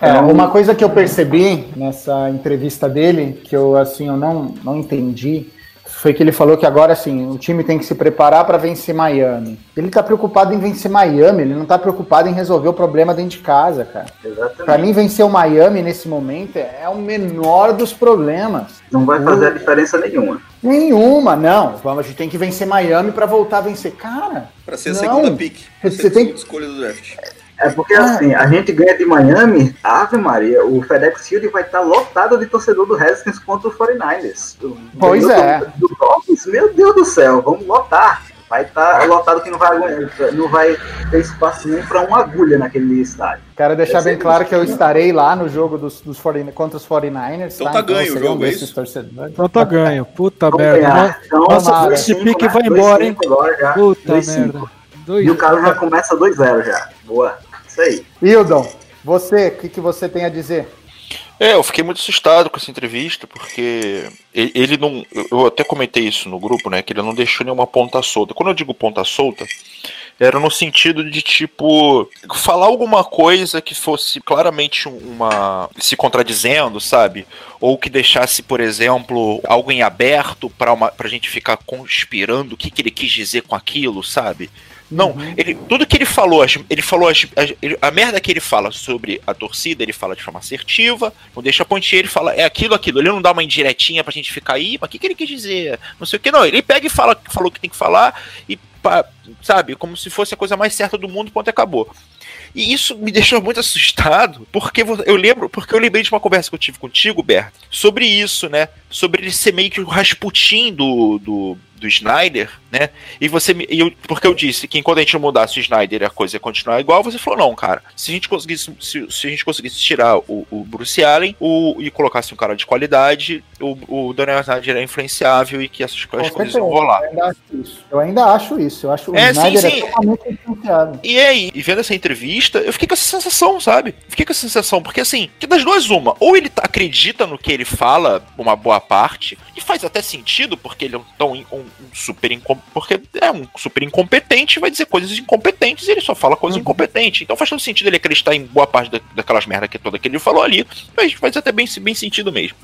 É, então, uma coisa que eu percebi nessa entrevista dele, que eu assim eu não, não entendi, foi que ele falou que agora assim, o time tem que se preparar para vencer Miami. Ele tá preocupado em vencer Miami, ele não tá preocupado em resolver o problema dentro de casa, cara. Para mim vencer o Miami nesse momento é o menor dos problemas. Não vai fazer o... a diferença nenhuma. Nenhuma, não. Vamos, a gente tem que vencer Miami para voltar a vencer, cara. Para ser a não. segunda pick. Você tem escolha do draft. É porque ah. assim, a gente ganha de Miami, Ave Maria, o FedEx Field vai estar lotado de torcedor do Redskins contra o 49ers. Pois é. Do, do meu Deus do céu, vamos lotar. Vai estar lotado que não vai, não vai ter espaço nem para uma agulha naquele estádio. Quero deixar bem claro que eu estarei lá no jogo dos, dos 40, contra os 49ers. Então tá, tá ganho o jogo, é isso? Então tá ganho. Puta merda. Então, Nossa, esse pique vai embora, hein? Puta merda. E o cara já começa 2-0 já. Boa. Isso aí. Hildon, você, o que, que você tem a dizer? É, eu fiquei muito assustado com essa entrevista, porque ele não. Eu até comentei isso no grupo, né? Que ele não deixou nenhuma ponta solta. Quando eu digo ponta solta, era no sentido de, tipo, falar alguma coisa que fosse claramente uma. se contradizendo, sabe? Ou que deixasse, por exemplo, algo em aberto para a gente ficar conspirando o que, que ele quis dizer com aquilo, sabe? Não, uhum. ele, tudo que ele falou, ele falou as, a, a, merda que ele fala sobre a torcida, ele fala de forma assertiva, não deixa a pontinha, ele fala, é aquilo, aquilo. Ele não dá uma indiretinha pra gente ficar aí, mas o que, que ele quis dizer? Não sei o que, não. Ele pega e fala falou o que tem que falar e, sabe, como se fosse a coisa mais certa do mundo, ponto acabou. E isso me deixou muito assustado, porque eu lembro, porque eu lembrei de uma conversa que eu tive contigo, Bert, sobre isso, né? Sobre ele ser meio que o Rasputin do, do, do Snyder, né? E você eu, porque eu disse que enquanto a gente mudasse o Snyder a coisa ia continuar igual, você falou, não, cara, se a gente conseguisse, se, se a gente conseguisse tirar o, o Bruce Allen o, e colocasse um cara de qualidade, o, o Daniel Snyder é influenciável e que essas coisas, coisas iam rolar. Eu ainda acho isso. Eu ainda acho isso. Eu acho é, o Snyder sim, sim. é totalmente influenciável. E aí, e vendo essa entrevista, eu fiquei com essa sensação, sabe? Fiquei com essa sensação, porque assim, que das duas uma, ou ele acredita no que ele fala, uma boa parte, e faz até sentido, porque ele é um tão um, super porque é um super incompetente vai dizer coisas incompetentes e ele só fala coisas uhum. incompetentes. Então faz todo sentido ele acreditar em boa parte da, daquelas merda que toda que ele falou ali, mas faz até bem, bem sentido mesmo.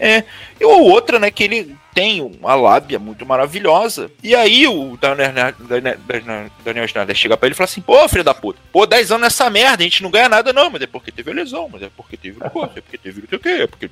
É, e ou outra, né, que ele tem uma lábia muito maravilhosa. E aí o Daniel, Daniel, Daniel Schneider chega pra ele e fala assim: pô, filho da puta, pô, 10 anos nessa merda, a gente não ganha nada, não, mas é porque teve a lesão, mas é porque teve o coisa, é porque teve o que, é porque.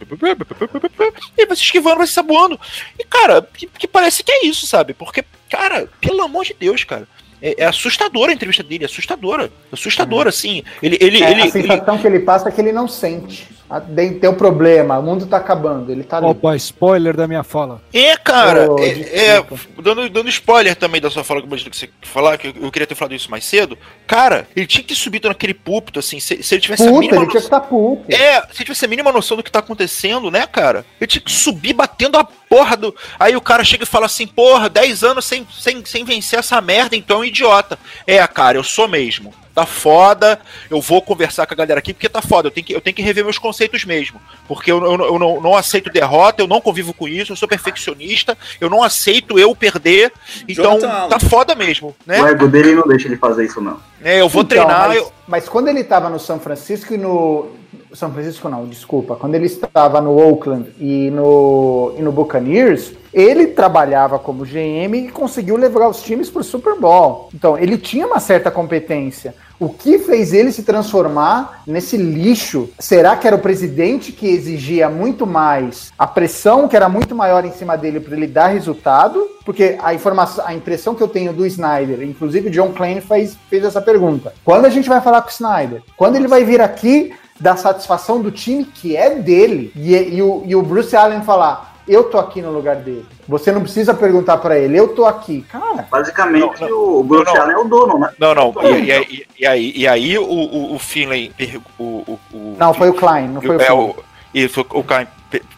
E vai se esquivando, vai se saboando. E, cara, que, que parece que é isso, sabe? Porque, cara, pelo amor de Deus, cara. É, é, assustadora a entrevista dele, assustadora. Assustadora, assim. Ele, ele, é, ele, a sensação ele... que ele passa é que ele não sente. Tem um problema, o mundo tá acabando, ele tá ali. Opa, spoiler da minha fala. É, cara, oh, é, é, dando, dando spoiler também da sua fala, que eu que falar, que eu queria ter falado isso mais cedo. Cara, ele tinha que ter subido naquele púlpito, assim, se, se ele tivesse Puta, a mínima ele tinha que estar puto. É, se ele tivesse a mínima noção do que tá acontecendo, né, cara? Ele tinha que subir batendo a porra do. Aí o cara chega e fala assim, porra, 10 anos sem, sem, sem vencer essa merda, então é um idiota. É, cara, eu sou mesmo tá foda, eu vou conversar com a galera aqui porque tá foda, eu tenho que, eu tenho que rever meus conceitos mesmo. Porque eu, eu, eu não, não, aceito derrota, eu não convivo com isso, eu sou perfeccionista, eu não aceito eu perder, então Jonathan tá foda mesmo. Né? O ego dele não deixa ele fazer isso, não. É, eu vou então, treinar. Mas, eu... mas quando ele tava no São Francisco e no. São Francisco não, desculpa. Quando ele estava no Oakland e no, e no Buccaneers, ele trabalhava como GM e conseguiu levar os times para o Super Bowl. Então, ele tinha uma certa competência. O que fez ele se transformar nesse lixo? Será que era o presidente que exigia muito mais, a pressão que era muito maior em cima dele para ele dar resultado? Porque a informação, a impressão que eu tenho do Snyder, inclusive John Klein fez, fez essa pergunta: quando a gente vai falar com o Snyder? Quando ele vai vir aqui da satisfação do time que é dele? E, e, o, e o Bruce Allen falar: eu tô aqui no lugar dele. Você não precisa perguntar para ele, eu tô aqui. Cara. Basicamente, não, não, o Bruce Allen é o dono, né? Não, não. E, e, e, aí, e aí o, o, o Finlay. O, o, o, não, foi o Klein, não foi o, é, o E o Klein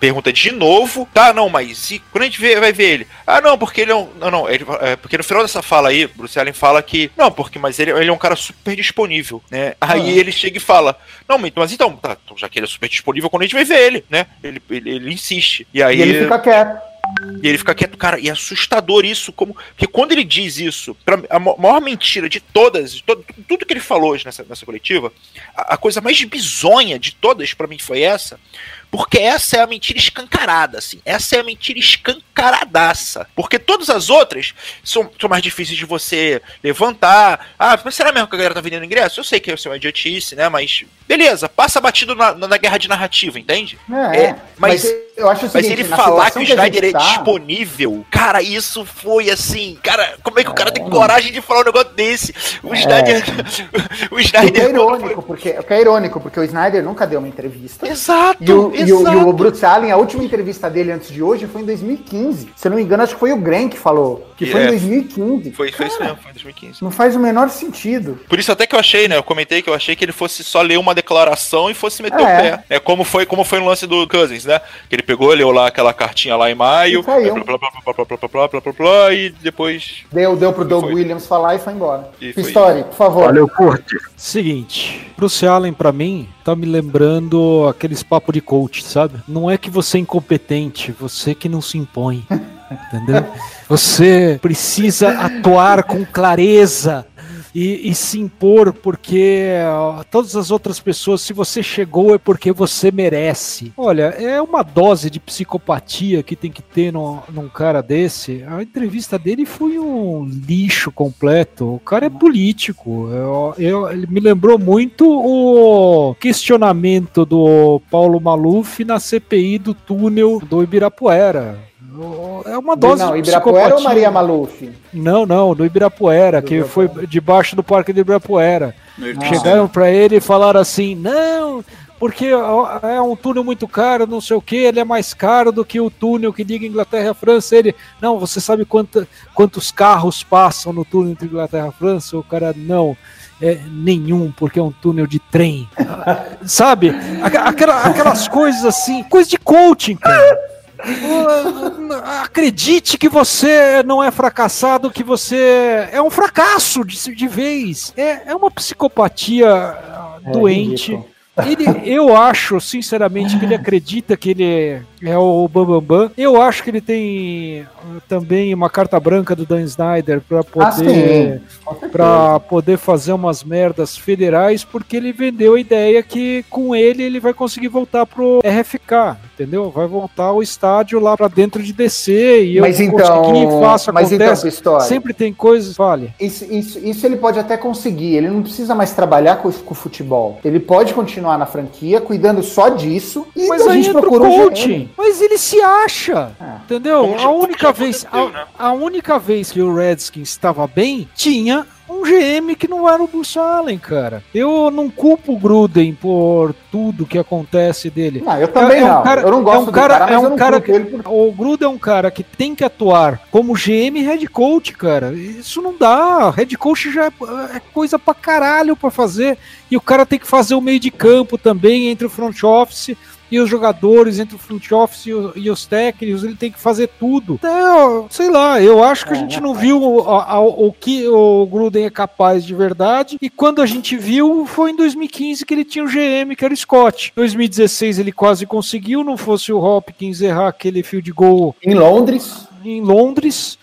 pergunta de novo, tá, não, mas se, quando a gente vê, vai ver ele, ah, não, porque ele é um, não, não, ele, é, porque no final dessa fala aí, Bruce Allen fala que, não, porque, mas ele, ele é um cara super disponível, né, aí ah. ele chega e fala, não, mas então, tá, então, já que ele é super disponível, quando a gente vai ver ele, né, ele, ele, ele insiste, e aí... E ele fica quieto. E ele fica quieto, cara, e é assustador isso, como. Porque quando ele diz isso, a maior mentira de todas, de tudo que ele falou nessa, nessa coletiva, a, a coisa mais bizonha de todas para mim foi essa, porque essa é a mentira escancarada, assim. Essa é a mentira escancaradaça. Porque todas as outras são, são mais difíceis de você levantar. Ah, mas será mesmo que a galera tá vendendo ingresso? Eu sei que isso é uma idiotice, né? Mas beleza, passa batido na, na guerra de narrativa, entende? É, é mas, mas, eu acho o seguinte, mas ele falar que o Snyder é tá... disponível, cara, isso foi assim. Cara, como é que o cara tem coragem de falar um negócio desse? O é. Snyder. o Snyder. O que é irônico, porque, o que é irônico, porque o Snyder nunca deu uma entrevista. Exato. E o, e o, e o Bruce Allen, a última entrevista dele antes de hoje foi em 2015. Se eu não me engano, acho que foi o Grant que falou. Que foi é, em 2015. Foi, foi isso mesmo, foi em 2015. Não faz o menor sentido. Por isso até que eu achei, né? Eu comentei que eu achei que ele fosse só ler uma declaração e fosse meter é. o pé. É como foi, como foi no lance do Cousins, né? Que ele pegou, leu lá aquela cartinha lá em maio. E, e depois. Deu, deu pro Doug Williams falar e foi embora. História, por favor. Valeu, curte. Seguinte, Bruce Allen, pra mim, tá me lembrando aqueles papos de coach, sabe? Não é que você é incompetente, você que não se impõe. Entendeu? Você precisa atuar com clareza e, e, se impor, porque todas as outras pessoas, se você chegou, é porque você merece. Olha, é uma dose de psicopatia que tem que ter no, num cara desse. A entrevista dele foi um lixo completo. O cara é político. Eu, eu, ele me lembrou muito o questionamento do Paulo Maluf na CPI do túnel do Ibirapuera. É uma dose não, de Ibirapuera ou Maria Maluf? Não, não, do Ibirapuera, do que foi debaixo do Parque do Ibirapuera. Ah. Chegaram para ele e falaram assim: não, porque é um túnel muito caro, não sei o que, ele é mais caro do que o túnel que liga Inglaterra e França. Ele, não, você sabe quanta, quantos carros passam no túnel entre Inglaterra e França? O cara, não. É, nenhum, porque é um túnel de trem. sabe? Aquela, aquelas coisas assim, coisa de coaching, cara. Acredite que você não é fracassado, que você é um fracasso de, de vez. É, é uma psicopatia é, doente. Ele, eu acho, sinceramente, que ele acredita que ele é, o Bambambam. Bam, Bam. Eu acho que ele tem uh, também uma carta branca do Dan Snyder para poder, ah, para poder fazer umas merdas federais, porque ele vendeu a ideia que com ele ele vai conseguir voltar pro RFK, entendeu? Vai voltar ao estádio lá para dentro de DC e mas eu então, consegui, faço, mas acontece. Então, Sempre tem coisas, fale. Isso, isso, isso ele pode até conseguir. Ele não precisa mais trabalhar com, com o futebol. Ele pode continuar na franquia, cuidando só disso. E mas a gente procura um coaching. Mas ele se acha, é. entendeu? A única vez, a, né? a única vez que o Redskins estava bem, tinha um GM que não era o Bruce Allen, cara. Eu não culpo o Gruden por tudo que acontece dele. Não, eu também é, é um não. Cara, eu não gosto é um cara, cara é um cara que, por... O Gruden é um cara que tem que atuar como GM e head coach, cara. Isso não dá. Head coach já é, é coisa pra caralho pra fazer. E o cara tem que fazer o meio de campo também entre o front office e os jogadores, entre o front office e, o, e, os técnicos, ele tem que fazer tudo. Então, sei lá, eu acho que a gente não viu o, a, o que o Gruden é capaz de verdade, e quando a gente viu foi em 2015 que ele tinha o GM, que era o Scott. 2016 ele quase conseguiu, não fosse o Hopkins errar aquele field goal em Londres. Em Londres.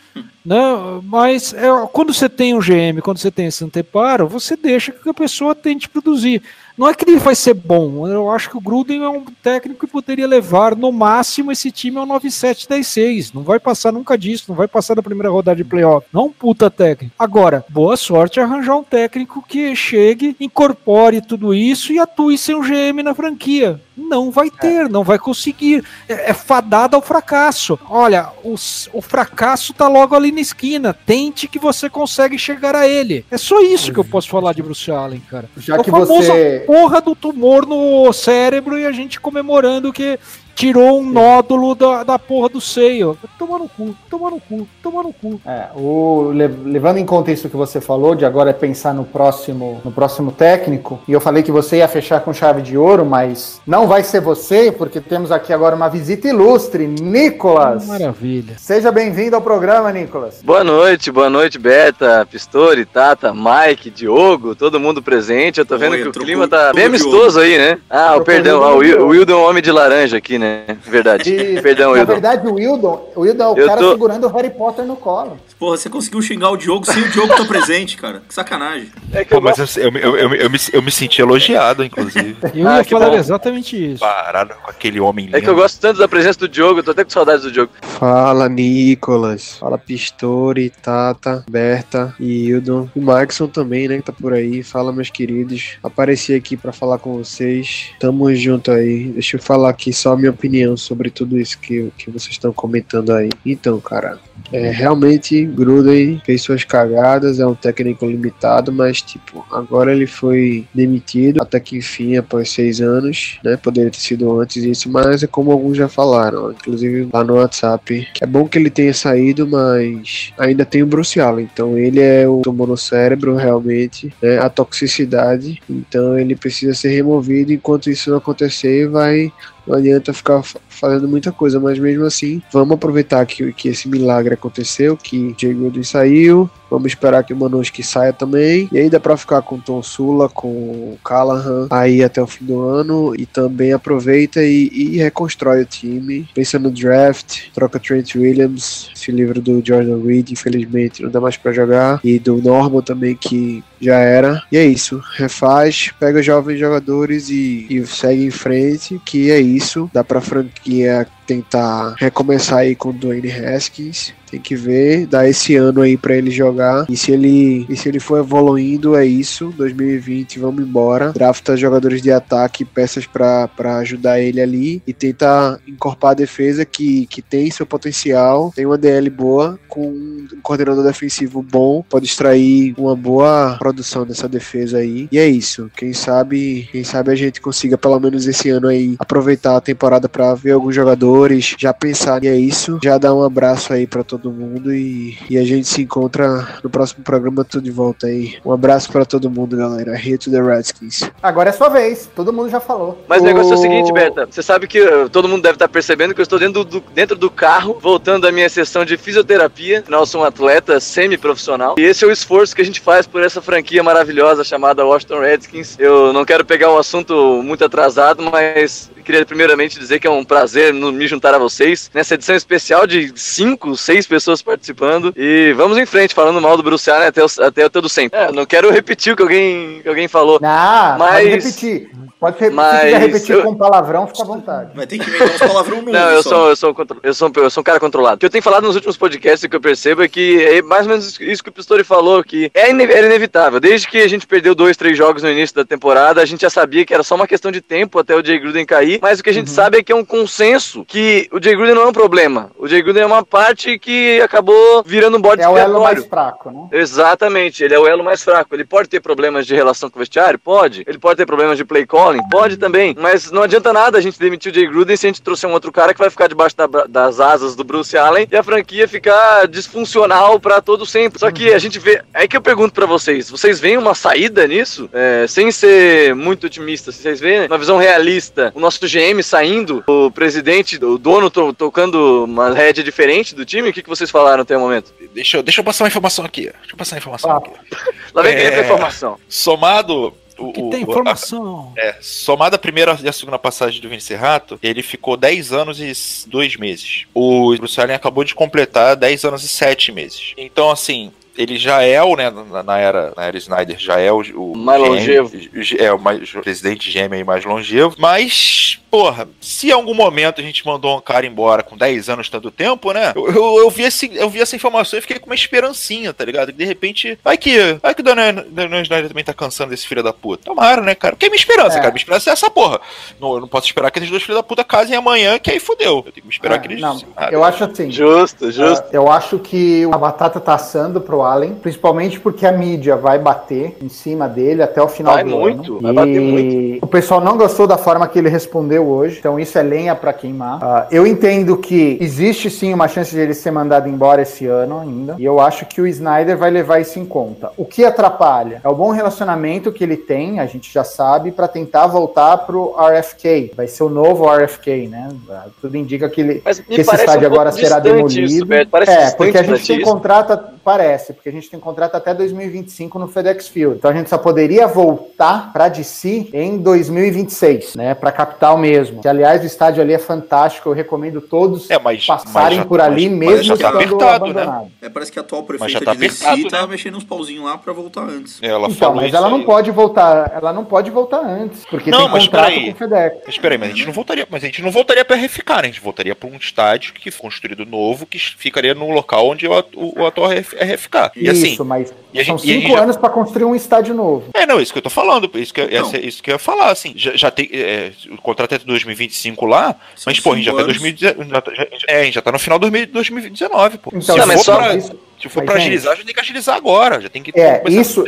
Né? Mas é, quando você tem um GM, quando você tem esse anteparo, você deixa que a pessoa tente produzir. Não é que ele vai ser bom, eu acho que o Gruden é um técnico que poderia levar no máximo esse time ao 9-7-10-6. Não vai passar nunca disso, não vai passar da primeira rodada de playoff. Não um puta técnico. Agora, boa sorte arranjar um técnico que chegue, incorpore tudo isso e atue sem um GM na franquia. Não vai ter, não vai conseguir. É, é fadada ao fracasso. Olha, os, o fracasso tá logo ali na esquina. Tente que você consegue chegar a ele. É só isso que eu posso falar de Bruce Allen, cara. Já é que você porra do tumor no cérebro e a gente comemorando que tirou um nódulo da, da porra do seio. Toma no cu, toma no cu, toma no cu. É, o, levando em conta isso que você falou, de agora é pensar no próximo, no próximo técnico, e eu falei que você ia fechar com chave de ouro, mas não vai ser você, porque temos aqui agora uma visita ilustre, Nicolas. Maravilha. Seja bem-vindo ao programa, Nicolas. Boa noite, boa noite, Beta, Pistori, Tata, Mike, Diogo, todo mundo presente. Eu tô vendo Oi, que o clima tá bem amistoso aí, né? Ah, o perdão, ah, o, Will, o é um homem de laranja aqui, né? Verdade. E, perdão, Wildon. Na verdade, o Wildon, o Wildon é o eu cara tô... segurando o Harry Potter no colo. Porra, você conseguiu xingar o Diogo sem o Diogo estar presente, cara. Que sacanagem. É que Pô, eu mas gosto... eu, eu, eu, eu, me, eu me senti elogiado, inclusive. Eu ah, ia falar bom. exatamente isso. Parado com aquele homem lindo. É que eu gosto tanto da presença do Diogo, eu tô até com saudades do Diogo. Fala, Nicolas. Fala, Pistori, Tata, Berta e Hildon. E o Maxon também, né, que tá por aí. Fala, meus queridos. Apareci aqui para falar com vocês. Tamo junto aí. Deixa eu falar aqui só a minha opinião sobre tudo isso que, que vocês estão comentando aí. Então, cara, é, realmente Gruden fez suas cagadas, é um técnico limitado, mas tipo, agora ele foi demitido, até que enfim, após seis anos, né? Poderia ter sido antes isso, mas é como alguns já falaram, inclusive lá no WhatsApp. É bom que ele tenha saído, mas ainda tem o Bruce Allen, então ele é o tomou no cérebro realmente, né, a toxicidade, então ele precisa ser removido. Enquanto isso não acontecer, vai não adianta ficar fazendo muita coisa, mas mesmo assim, vamos aproveitar que, que esse milagre aconteceu, que Jay Gooden saiu, vamos esperar que o Manuski saia também, e aí dá pra ficar com Tom Sula, com o Callahan aí até o fim do ano, e também aproveita e, e reconstrói o time, pensa no draft, troca Trent Williams, se livra do Jordan Reed, infelizmente não dá mais para jogar, e do Norman também que já era. E é isso. Refaz, pega jovens jogadores e, e segue em frente. Que é isso. Dá pra franquia tentar recomeçar aí com o Dwayne Haskins. Tem que ver, dar esse ano aí para ele jogar. E se ele, e se ele for evoluindo, é isso. 2020, vamos embora. Drafta jogadores de ataque, peças para ajudar ele ali e tenta encorpar a defesa que, que tem seu potencial. Tem uma DL boa, com um coordenador defensivo bom, pode extrair uma boa produção dessa defesa aí. E é isso. Quem sabe, quem sabe a gente consiga pelo menos esse ano aí aproveitar a temporada para ver alguns jogadores, já pensar e é isso. Já dar um abraço aí para todo mundo e, e a gente se encontra no próximo programa tudo de volta aí. Um abraço para todo mundo, galera. To the Redskins. Agora é sua vez, todo mundo já falou. Mas o negócio é o seguinte, Berta, você sabe que uh, todo mundo deve estar tá percebendo que eu estou dentro do, dentro do carro, voltando da minha sessão de fisioterapia. Afinal, eu sou um atleta semi-profissional. E esse é o esforço que a gente faz por essa franquia maravilhosa chamada Washington Redskins. Eu não quero pegar um assunto muito atrasado, mas queria primeiramente dizer que é um prazer me juntar a vocês nessa edição especial de 5, 6 pessoas participando. E vamos em frente, falando mal do Bruce Allen até, o, até todo sempre. É, não quero repetir o que alguém, que alguém falou. Não, mas... pode repetir. Pode repetir, mas... se quiser repetir eu... com palavrão, fica à vontade. Vai ter que inventar uns palavrão novo. Não, eu sou, eu, sou, eu, sou, eu sou um cara controlado. O que eu tenho falado nos últimos podcasts que eu percebo é que é mais ou menos isso que o Pistori falou, que é ine era inevitável. Desde que a gente perdeu dois, três jogos no início da temporada, a gente já sabia que era só uma questão de tempo até o Jay Gruden cair, mas o que a gente uhum. sabe é que é um consenso que o Jay Gruden não é um problema. O Jay Gruden é uma parte que acabou virando um bode É o elo mais fraco, né? Exatamente, ele é o elo mais fraco. Ele pode ter problemas de relação com o vestiário? Pode. Ele pode ter problemas de play calling? Pode também. Mas não adianta nada a gente demitir o Jay Gruden se a gente trouxer um outro cara que vai ficar debaixo da, das asas do Bruce Allen e a franquia ficar disfuncional para todo sempre. Só que a gente vê. É que eu pergunto para vocês: vocês veem uma saída nisso? É, sem ser muito otimista, vocês veem uma visão realista, o nosso GM saindo, o presidente, o dono to tocando uma rédea diferente do time? O que, que vocês falaram até o momento? Deixa eu, deixa eu passar uma informação aqui. Deixa eu passar uma informação ah. aqui. Lá vem é, a informação. Somado o, que tem informação. A, é, somada a primeira e a segunda passagem do Vince Rato, ele ficou 10 anos e 2 meses. O Bruce Allen acabou de completar 10 anos e 7 meses. Então, assim, ele já é o, né, na era, na era Snyder, já é o, o mais GM, longevo. É o, mais, o presidente GM mais longevo, mas porra, se em algum momento a gente mandou um cara embora com 10 anos tanto tempo, né? Eu, eu, eu, vi, esse, eu vi essa informação e fiquei com uma esperancinha, tá ligado? De repente, vai que, vai que o Daniel Snyder também tá cansando desse filho da puta. Tomara, né, cara? Porque é minha esperança, é. cara. Minha esperança é essa porra. Não, eu não posso esperar que esses dois filhos da puta casem amanhã, que aí fodeu. Eu tenho que esperar é, que eles. Não, eu acho assim. Justo, justo. Uh, eu acho que a batata tá assando pro Allen, principalmente porque a mídia vai bater em cima dele até o final vai do muito, ano. Vai muito. O pessoal não gostou da forma que ele respondeu hoje, então isso é lenha para queimar. Uh, eu entendo que existe sim uma chance de ele ser mandado embora esse ano ainda, e eu acho que o Snyder vai levar isso em conta. O que atrapalha é o bom relacionamento que ele tem, a gente já sabe, para tentar voltar pro RFK. Vai ser o novo RFK, né? Uh, tudo indica que, ele, que esse estádio um agora será demolido. Isso, é, porque a gente tem contrato, parece, porque a gente tem contrato até 2025 no FedEx Field. Então a gente só poderia voltar para DC em 2026, né? Para capital mesmo. Que aliás o estádio ali é fantástico, eu recomendo todos é, mas, passarem mas por ali mas, mesmo mas tá estando apertado, né? abandonado. Né? É, parece que a atual prefeita tá de apertado, tá né? mexendo uns pauzinhos lá para voltar antes. É, Ela então, mas ela não aí. pode voltar, ela não pode voltar antes, porque Não, tem mas contrato peraí. com o FedEx. Mas peraí, mas a gente não voltaria, mas a gente não voltaria para RFK, né? A gente voltaria para um estádio que foi construído novo, que ficaria no local onde o, o, o atual RFK. E Isso, assim, mas e a são gente- e a cinco gente já- anos para construir um estádio novo. É, não, isso que eu tô falando, isso que, eu- Não. essa- isso que eu ia falar, assim, já, já tem, é, o contrato é de 2025 lá, São mas, pô, a gente já tá, cinco em 2019, já tá- já- é, a gente já tá no final de 2019, pô. Então, se, Não, mas for só- pra, isso- se for mas, pra gente, agilizar, já tem que agilizar agora, já tem que É, isso-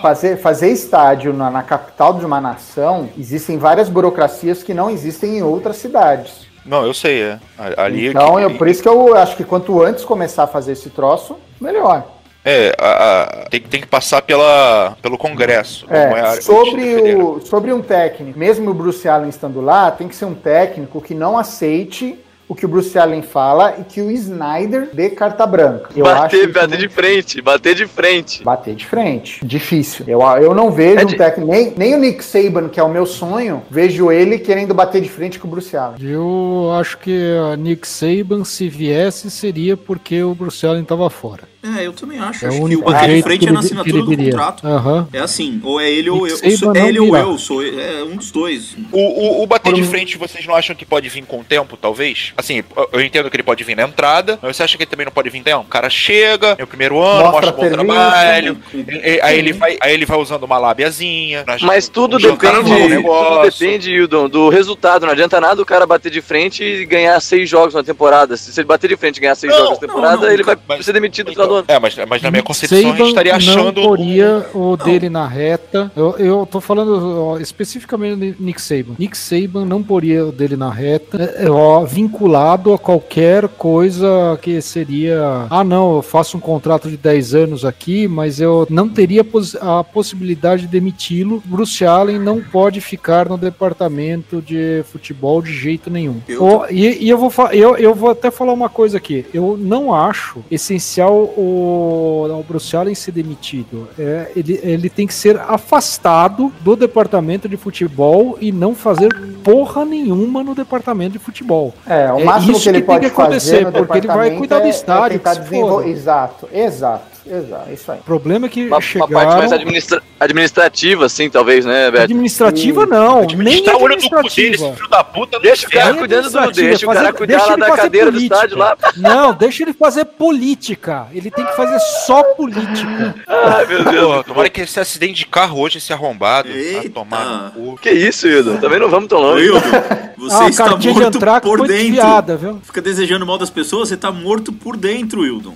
fazer. Fazer, estádio na, na capital de uma nação, existem várias burocracias que não existem em outras cidades. Não, eu sei, é. Ali Então, que- eu, por isso que eu acho que quanto antes começar a fazer esse troço, melhor. É, a- a- tem, tem que passar pela, pelo Congresso. É, é a- sobre, o, sobre um técnico, mesmo o Bruce Allen estando lá, tem que ser um técnico que não aceite o que o Bruce Allen fala e que o Snyder dê carta branca. Eu bater, bater muito de frente, bater de frente. Bater de frente. Difícil. Eu, eu não vejo É um de- técnico. Nem, nem o Nick Saban, que é o meu sonho, vejo ele querendo bater de frente com o Bruce Allen. Eu acho que a Nick Saban, se viesse, seria porque o Bruce Allen estava fora. É, eu também acho. É acho o que o bater de jeito frente é na assinatura do contrato. Aham. É assim, ou é ele ou eu. Sou- não é ele ou eu, sou é um dos dois. O, o, o bater Por de um- frente, vocês não acham que pode vir com o tempo, talvez? Assim, eu- entendo que ele pode vir na entrada, mas você acha que ele também não pode vir então? O cara chega, é o primeiro ano, Mostra mostra, um bom serviço, trabalho, e- e- aí ele, vai, aí ele vai usando uma lábiazinha. nas- Mas tudo depende, tudo depende, Hildon, do resultado. Não adianta nada o cara bater de frente e ganhar seis jogos na temporada. Se ele bater de frente e ganhar seis Não, jogos na não, temporada, não, ele vai mas- ser demitido do É, mas, mas na minha concepção a gente Saban estaria achando. não poria o dele na reta. Eu, eu tô falando ó, especificamente do Nick Saban. Nick Saban não poria o dele na reta, é, ó, vinculado a qualquer coisa que seria. Ah, não, eu faço um contrato de 10 anos aqui, mas eu não teria pos- a possibilidade de demiti-lo. Bruce Allen não pode ficar no departamento de futebol de jeito nenhum. Eu Ó, e, e eu, vou eu, eu vou até falar uma coisa aqui. Eu não acho essencial o, o Bruce Allen ser demitido. É, ele, ele tem que ser afastado do departamento de futebol e não fazer porra nenhuma no departamento de futebol. É, o É máximo isso que ele que tem pode que acontecer, fazer porque ele vai cuidar do é- é estádio, tentar se desenvol-. Exato, exato, exato, isso aí. O problema é que Uma, uma chegaram... parte mais administra- administrativa, assim, talvez, né, Beto? Administrativa não, nem Está dele, administrativa. filho da puta. não Deixa o cara cuidando do. Deixa o cara cuidar deixa lá ele da fazer cadeira do política. estádio lá. Não, deixa ele fazer política. Ele tem que fazer só política. Ai, meu Deus. Tomara que esse acidente de carro hoje, esse arrombado, Eita. tomar no cu. Que isso, Hildon? Também não vamos tão longe. Hildon, você ah, está de morto Antrax por dentro. desviada, viu? Fica desejando mal das pessoas, você tá morto por dentro, Hildon.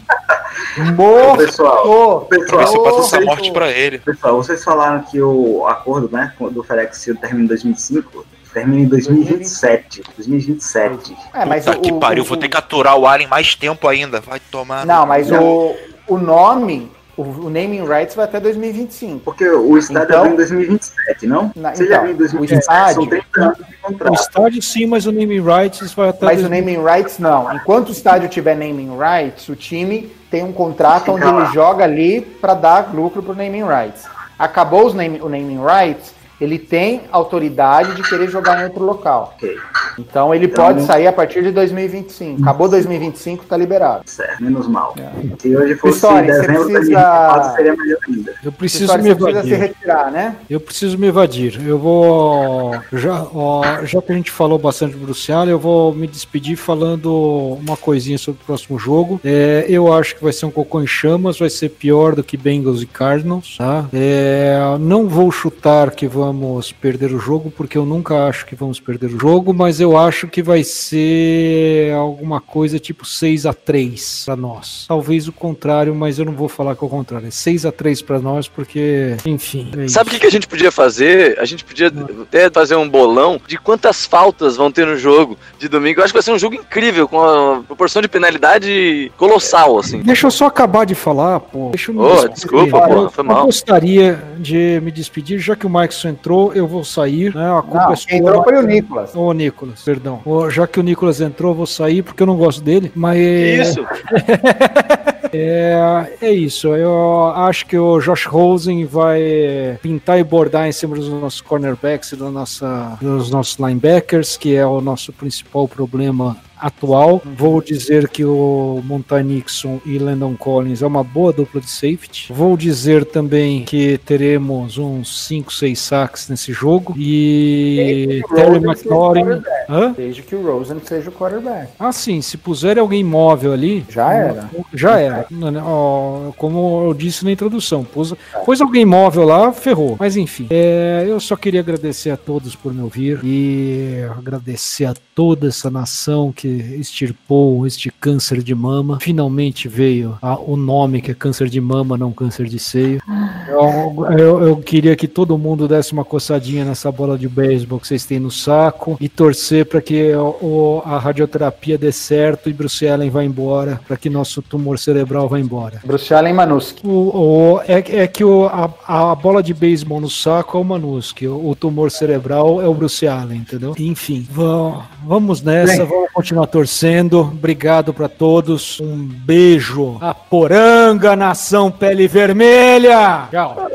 Morto! Pessoal, Pra ver se eu pessoal, vocês, morte pra ele. pessoal, vocês falaram que o acordo né, do FedEx termina em 2005, termina em 2027. 2027. É, mas Puta o, que pariu, o- vou ter que aturar o Alien mais tempo ainda. Vai tomar. Não, mas o, o nome, o, o naming rights vai até 2025. Porque o estádio Então- abriu em 2027, não? Na- Você já então, viu em o 2027, estádio- são 30 anos de O estádio sim, mas o naming rights vai até. Mas o 2000. naming rights não. Enquanto o estádio tiver naming rights, o time tem um contrato onde ele joga ali para dar lucro pro naming rights. Acabou os name, o naming rights, ele tem autoridade de querer jogar em outro local. Ok, Então ele Então- pode sair a partir de 2025. Acabou 2025, tá liberado. certo, menos mal. É. Se hoje fosse História, você dezembro de precisa- 2024, seria melhor ainda. Eu preciso História, me você precisa se evadir. retirar, né? Eu preciso me evadir. Eu vou. Já, ó, já que a gente falou bastante do Bruce Allen, eu vou me despedir falando uma coisinha sobre o próximo jogo. É, eu acho que vai ser um cocô em chamas, vai ser pior do que Bengals e Cardinals. Tá? É, não vou chutar que vão vamos perder o jogo, porque eu nunca acho que vamos perder o jogo, mas eu acho que vai ser alguma coisa tipo 6 a 3 para nós. Talvez o contrário, mas eu não vou falar que é o contrário. É 6 a 3 para nós, porque, enfim. É Sabe o que, que a gente podia fazer? A gente podia ah. até fazer um bolão de quantas faltas vão ter no jogo de domingo. Eu acho que vai ser um jogo incrível, com uma proporção de penalidade colossal, assim. Deixa eu só acabar de falar, pô. Deixa eu me oh, desculpa, pô, foi mal. Eu gostaria de me despedir, já que o Max entrou, eu vou sair. Né? A culpa não, é sua. entrou foi o Nicolas. O Nicolas, perdão. Já que o Nicolas entrou, eu vou sair porque eu não gosto dele. Mas. Isso! É, é isso. Eu acho que o Josh Rosen vai pintar e bordar em cima dos nossos cornerbacks e da nossa, dos nossos linebackers, que é o nosso principal problema atual. Vou dizer que o Monta Nixon e Landon Collins é uma boa dupla de safety. Vou dizer também que teremos uns 5, 6 sacks nesse jogo. E Terry McLaurin. Desde que o Rosen seja o quarterback. Ah, sim. Se puser alguém móvel ali. Já era. Já era. Como eu disse na introdução. Pôs, pôs alguém móvel lá, ferrou. Mas enfim. É, eu só queria agradecer a todos por me ouvir. E agradecer a toda essa nação que extirpou este câncer de mama. Finalmente veio a, o nome que é câncer de mama, não câncer de seio. Eu, eu, eu, queria que todo mundo desse uma coçadinha nessa bola de beisebol que vocês têm no saco e torcer para que o, a radioterapia dê certo e Bruce Allen vá embora, para que nosso tumor cerebral vá embora. Bruce Allen Manuski. O, o, é, é que o, a, a bola de beisebol no saco é o Manuski, o, o tumor cerebral é o Bruce Allen, entendeu? Enfim, vamos, vamos nessa, Bem. vamos continuar continuar torcendo. Obrigado para todos. Um beijo. A Poranga, nação pele vermelha. Tchau.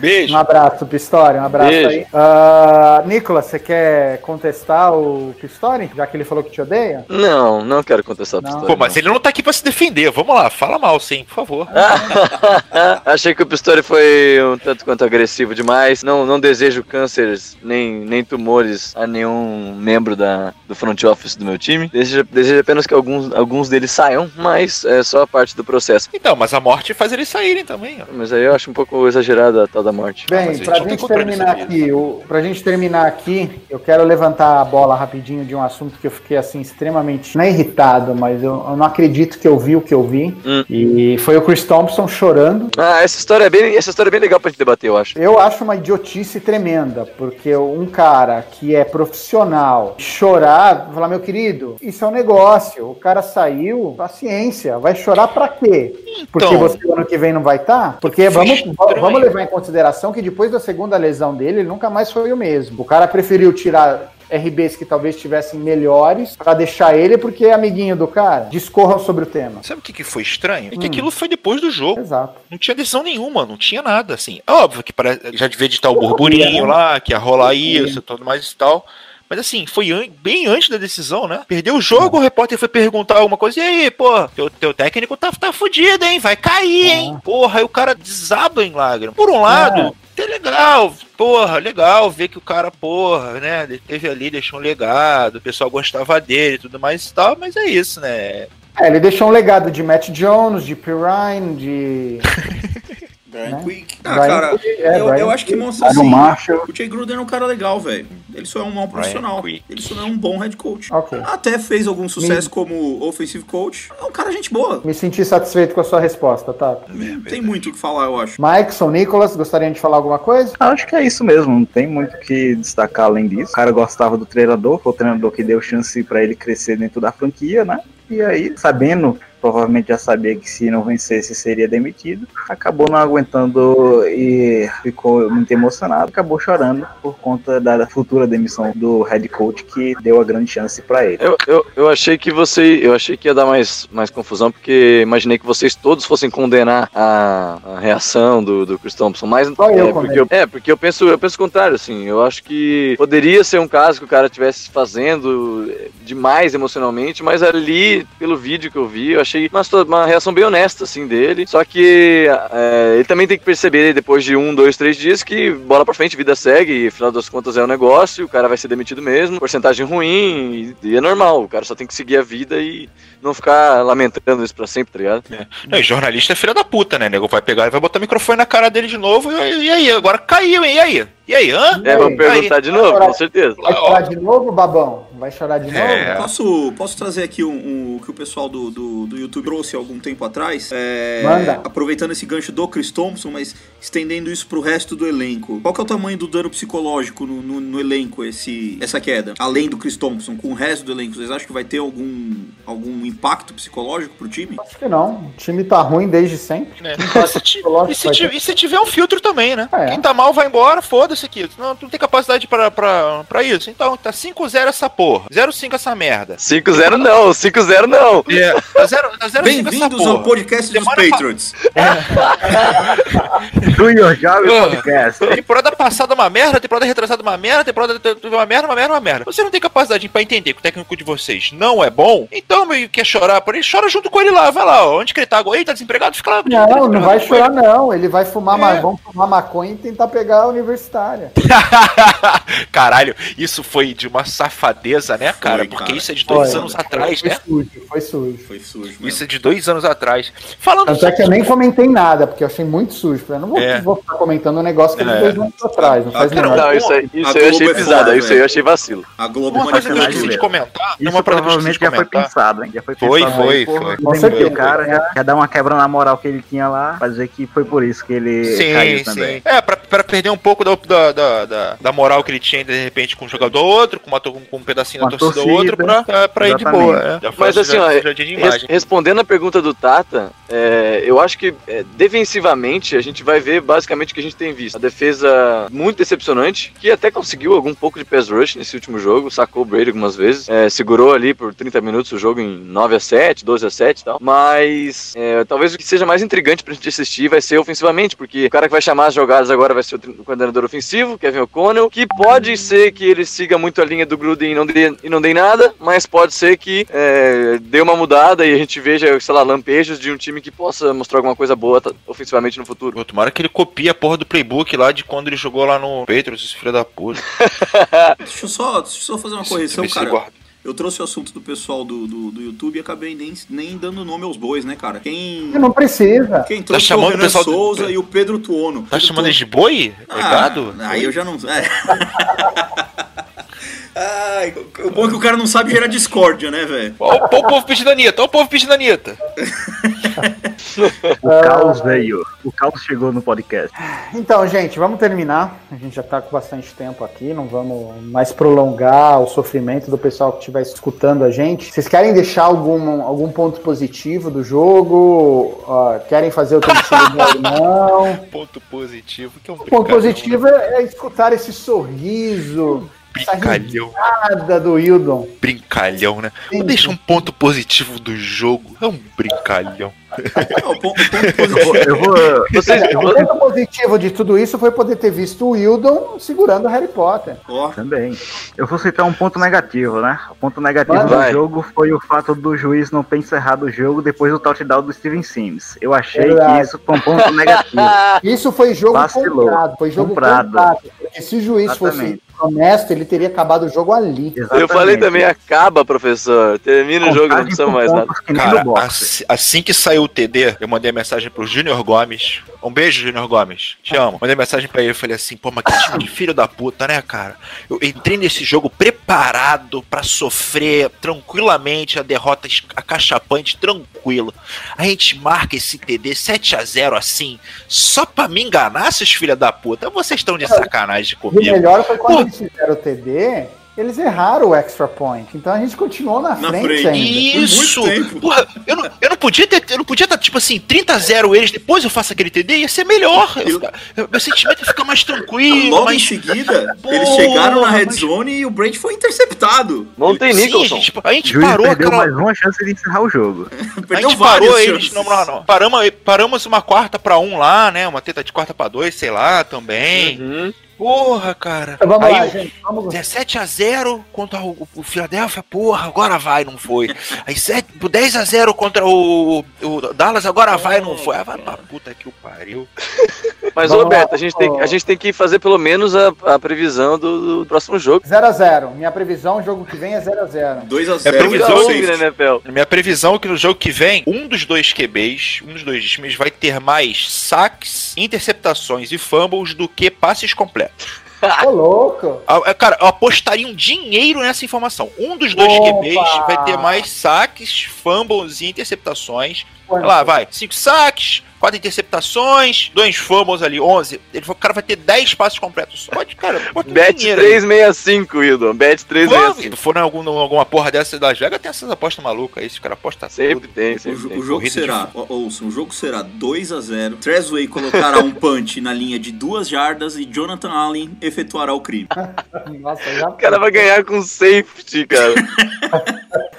Beijo. Um abraço, Pistori. Um abraço Beijo. aí. Uh, Nicolas, você quer contestar o Pistori? Já que ele falou que te odeia? Não, não quero contestar o Pistori. Pô, mas ele não tá aqui pra se defender. Vamos lá, fala mal sim, por favor. Achei que o Pistori foi um tanto quanto agressivo demais. Não, não desejo cânceres nem, nem tumores a nenhum membro da, do front office do meu time. Desejo, desejo apenas que alguns, alguns deles saiam, mas é só a parte do processo. Então, mas a morte faz eles saírem também. Ó. Mas aí eu acho um pouco exagerado da tal da morte. Bem, ah, pra gente, gente terminar aqui, o, pra gente terminar aqui, eu quero levantar a bola rapidinho de um assunto que eu fiquei assim extremamente, não é irritado, mas eu, eu não acredito que eu vi o que eu vi. Hum. E foi o Chris Thompson chorando. Ah, essa história é bem, essa história é bem legal pra gente debater, eu acho. Eu acho uma idiotice tremenda, porque um cara que é profissional chorar, falar, meu querido, isso é um negócio. O cara saiu, paciência, vai chorar pra quê? Então, porque você ano que vem não vai estar? Tá? Porque vamos, vamos levar em consideração que depois da segunda lesão dele, ele nunca mais foi o mesmo. O cara preferiu tirar RBs que talvez estivessem melhores para deixar ele porque é amiguinho do cara. Discorram sobre o tema. Sabe o que, que foi estranho? É que hum. aquilo foi depois do jogo. Exato. Não tinha decisão nenhuma, não tinha nada, assim. É óbvio que já devia de estar o burburinho lá, que ia rolar isso e tudo mais e tal. Mas assim, foi an bem antes da decisão, né? Perdeu o jogo, o repórter foi perguntar alguma coisa. E aí, pô, teu, teu técnico tá, tá fudido, hein? Vai cair, hein? Porra, aí o cara desaba em lágrimas. Por um lado, é legal, porra, legal ver que o cara, porra, né, teve ali, deixou um legado, o pessoal gostava dele e tudo mais e tal, mas é isso, né? É, ele deixou um legado de Matt Jones, de Pirine, de. Brian né? Quick. Ah, Brian cara, Quick, é, eu, eu acho que mostra assim, o Jay Gruden é um cara legal, velho. Ele só é um mau profissional. Ele só não é um bom head coach. Okay. Até fez algum sucesso Me... como offensive coach. É um cara gente boa. Me senti satisfeito com a sua resposta, tá? Não tem muito o que falar, eu acho. Mikeson, Nicolas, gostariam de falar alguma coisa? Acho que é isso mesmo. Não tem muito o que destacar além disso. O cara gostava do treinador, foi o treinador que deu chance para ele crescer dentro da franquia, né? E aí, sabendo provavelmente já sabia que se não vencesse seria demitido. Acabou não aguentando e ficou muito emocionado, acabou chorando por conta da futura demissão do head coach que deu a grande chance para ele. Eu, eu, eu achei que você, eu achei que ia dar mais, mais confusão porque imaginei que vocês todos fossem condenar a, a reação do, do Chris Thompson, mas Só é, eu porque eu, é porque eu penso, eu penso o contrário, assim. Eu acho que poderia ser um caso que o cara estivesse fazendo demais emocionalmente, mas ali pelo vídeo que eu vi, eu achei uma, uma reação bem honesta, assim, dele. Só que é, ele também tem que perceber, depois de um, dois, três dias, que bola pra frente, vida segue, e afinal das contas é um negócio, o cara vai ser demitido mesmo, porcentagem ruim, e, e é normal, o cara só tem que seguir a vida e não ficar lamentando isso pra sempre, tá ligado? É. Não, e jornalista é filha da puta, né, nego? Vai pegar e vai botar o microfone na cara dele de novo, e, e aí? Agora caiu, hein? E aí? E aí, hã? É, vou perguntar de novo, com certeza. Vai chorar de novo, babão? Vai chorar de novo? É. Posso, posso trazer aqui um, um que o pessoal do, do, do YouTube trouxe algum tempo atrás? É, Manda. Aproveitando esse gancho do Chris Thompson, mas estendendo isso pro resto do elenco. Qual que é o tamanho do dano psicológico no, no, no elenco, esse, essa queda? Além do Chris Thompson, com o resto do elenco, vocês acham que vai ter algum, algum impacto psicológico pro time? Acho que não. O time tá ruim desde sempre. É. E, se ti- e se ti- se tiver um filtro também, né? É. Quem tá mal vai embora, foda-se aqui. Não, tu não tem capacidade pra, pra, pra isso. Então, tá 5-0 essa porra. 0-5 essa merda. 5-0 não, 5-0 não. É, tá 0 tá 0-5 essa Bem-vindos ao podcast dos Semana pa- Patriots. Do Your Job Ah. Podcast. Temporada passada uma merda, temporada retrasada uma merda, temporada uma merda, uma merda, uma merda. Você não tem capacidade pra entender que o técnico de vocês não é bom, então meio que quer chorar por ele, chora junto com ele lá, vai lá, ó, onde que ele tá agora? Ele tá desempregado? Fica lá. Não, não vai chorar, não. Ele vai fumar, É. ma- vamos fumar maconha e tentar pegar a universitária. Caralho, isso foi de uma safadeza, né, cara? Foi, Porque cara. isso é de dois Foi. anos atrás, Foi né? sujo, foi sujo. Foi sujo mesmo. Isso é de dois anos atrás. Falando Tanto é que eu nem comentei nada, porque eu achei muito sujo. Falei, não vou, É. vou ficar comentando um negócio que é de É. dois anos atrás. Não faz Ah, cara, menor. Não, isso aí, isso aí eu achei é pisada, isso aí eu achei vacilo. A Globo uma coisa que eu comentar, Isso uma provavelmente já foi pensado, hein? Já foi Foi, pensado. foi, aí, porra, foi. Com certeza. O cara já, já dá uma quebra na moral que ele tinha lá, pra dizer que foi por isso que ele Sim, caiu também. sim. É, pra, pra perder um pouco da, da, da, da- da moral que ele tinha, de repente, com um jogador ou outro, com, uma, com um pedacinho Uma da torcida ou outro, torcida, pra, pra ir de boa. é. Já foi- Mas assim, já- ó, Res- respondendo a pergunta do Tata, é, eu acho que é, defensivamente a gente vai ver basicamente o que a gente tem visto. A defesa muito decepcionante, que até conseguiu algum pouco de pass rush nesse último jogo, sacou o Brady algumas vezes, é, segurou ali por 30 minutos o jogo em 9 a 7, 12 a 7 e tal. Mas é, talvez o que seja mais intrigante pra gente assistir vai ser ofensivamente, porque o cara que vai chamar as jogadas agora vai ser o coordenador ofensivo, Kevin O'Connell, que pode ser que ele siga muito a linha do Gruden e não dê, e não dê nada, mas pode ser que é, dê uma mudada e a gente veja, sei lá, lampejos de um time que possa mostrar alguma coisa boa tá, ofensivamente no futuro. Tomara que ele copie a porra do playbook lá de quando ele jogou lá no Patriots, esse filho da puta. Deixa eu só, deixa eu só fazer uma correção, cara. Eu trouxe o assunto do pessoal do, do, do YouTube e acabei nem, nem dando nome aos bois, né, cara? Quem, Não precisa. quem trouxe foi chamando o o Renan pessoal do- Souza e o Pedro Tuono. Tá Pedro chamando ele Tuono. de boi? Obrigado. Ah, aí eu já não. É. Ai, o bom é que o cara não sabe gerar discórdia, né, velho? Ó, o, povo pedindo a Anitta, ó o povo pedindo a Anitta. O caos veio. O caos chegou no podcast. Então, gente, vamos terminar. A gente já tá com bastante tempo aqui, não vamos mais prolongar o sofrimento do pessoal que estiver escutando a gente. Vocês querem deixar algum, algum ponto positivo do jogo? Ó, querem fazer o time não? Ponto positivo, que é um O ponto positivo é, é escutar esse sorriso, Brincalhão, risada do Hildon. brincalhão, né? Sim, Vou deixar um ponto positivo do jogo. É um brincalhão. Não, ponto, ponto Eu positivo. vou, eu vou, Vocês, O ponto positivo de tudo isso foi poder ter visto o Hildon segurando o Harry Potter. Ó, Também. Eu vou citar um ponto negativo, né? O ponto negativo Vai. do Vai. jogo foi o fato do juiz não ter encerrado o jogo depois do touchdown do Steven Sims. Eu achei Verdade. que isso foi um ponto negativo. Isso foi jogo Vacilou. comprado, foi jogo Comprado. comprado. Porque se o juiz Exatamente. fosse honesto, ele teria acabado o jogo ali. eu falei também, acaba, professor. Termina o jogo, não precisa mais nada. Cara, assim, assim que saiu o TD, eu mandei mensagem pro Júnior Gomes. Um beijo, Júnior Gomes. Te amo. Mandei mensagem pra ele. Falei assim, pô, mas que time de filho da puta, né, cara? Eu entrei nesse jogo preparado pra sofrer tranquilamente a derrota acachapante, tranquilo. A gente marca esse TD 7 a 0 assim, só pra me enganar, seus filha da puta. Vocês estão de sacanagem E o comigo. melhor foi quando Pô. Eles fizeram o TD, eles erraram o extra point. Então a gente continuou na, Na frente, frente. ainda. Isso! Porra, eu não, eu não podia ter, eu não podia estar, tipo assim, 30 a 0 eles, depois eu faço aquele TD, ia ser melhor. Eu eu- meu sentimento ia ficar mais tranquilo, Logo em mais. seguida, Porra, eles chegaram na red mas- zone e o Brady foi interceptado. Não tem Sim, a Nicholson. gente, a O gente juiz parou perdeu aquela. mais uma chance de encerrar o jogo. A gente parou chances. eles, não, não, não. Paramos, paramos uma quarta pra um lá, né? Uma teta de quarta pra dois, sei lá, também. Uhum. Porra, cara. Então vamos Aí lá, gente. Vamos 17 a 0 contra o, o Philadelphia, porra, agora vai, não foi. Aí 7, 10 a 0 contra o, o Dallas, agora vai, não foi. Ah, vai pra puta que o pariu. Mas, Vamos Roberto, lá. a gente, tem, a gente tem que fazer pelo menos a, a previsão do, do próximo jogo. 0x0. Minha previsão, jogo que vem é 0x0. 2x0. É previsão, safety. da NFL. Minha previsão é que no jogo que vem, um dos dois QBs, um dos dois times vai ter mais saques, interceptações e fumbles do que passes completos. Ô, louco. É, Cara, eu apostaria um dinheiro nessa informação. Um dos dois Opa! QBs vai ter mais saques, fumbles e interceptações. Quanto? Lá, vai. Cinco saques, quatro interceptações, dois fumbles ali, 11. Ele falou, o cara vai ter 10 passes completos. Pode, cara, bota um Bet dinheiro aí. 365, Hildon. Bet Vamos, 365. Se for em algum, alguma porra dessa das Vegas, tem essas apostas malucas aí, esse cara aposta Sempre tudo. tem, O, sempre jo- tem. o jogo Corrida será, ó, ouça, o jogo será 2 a 0 Trezway colocará um punch na linha de duas jardas e Jonathan Allen efetuará o crime. Nossa, já O cara vai ganhar com safety, cara.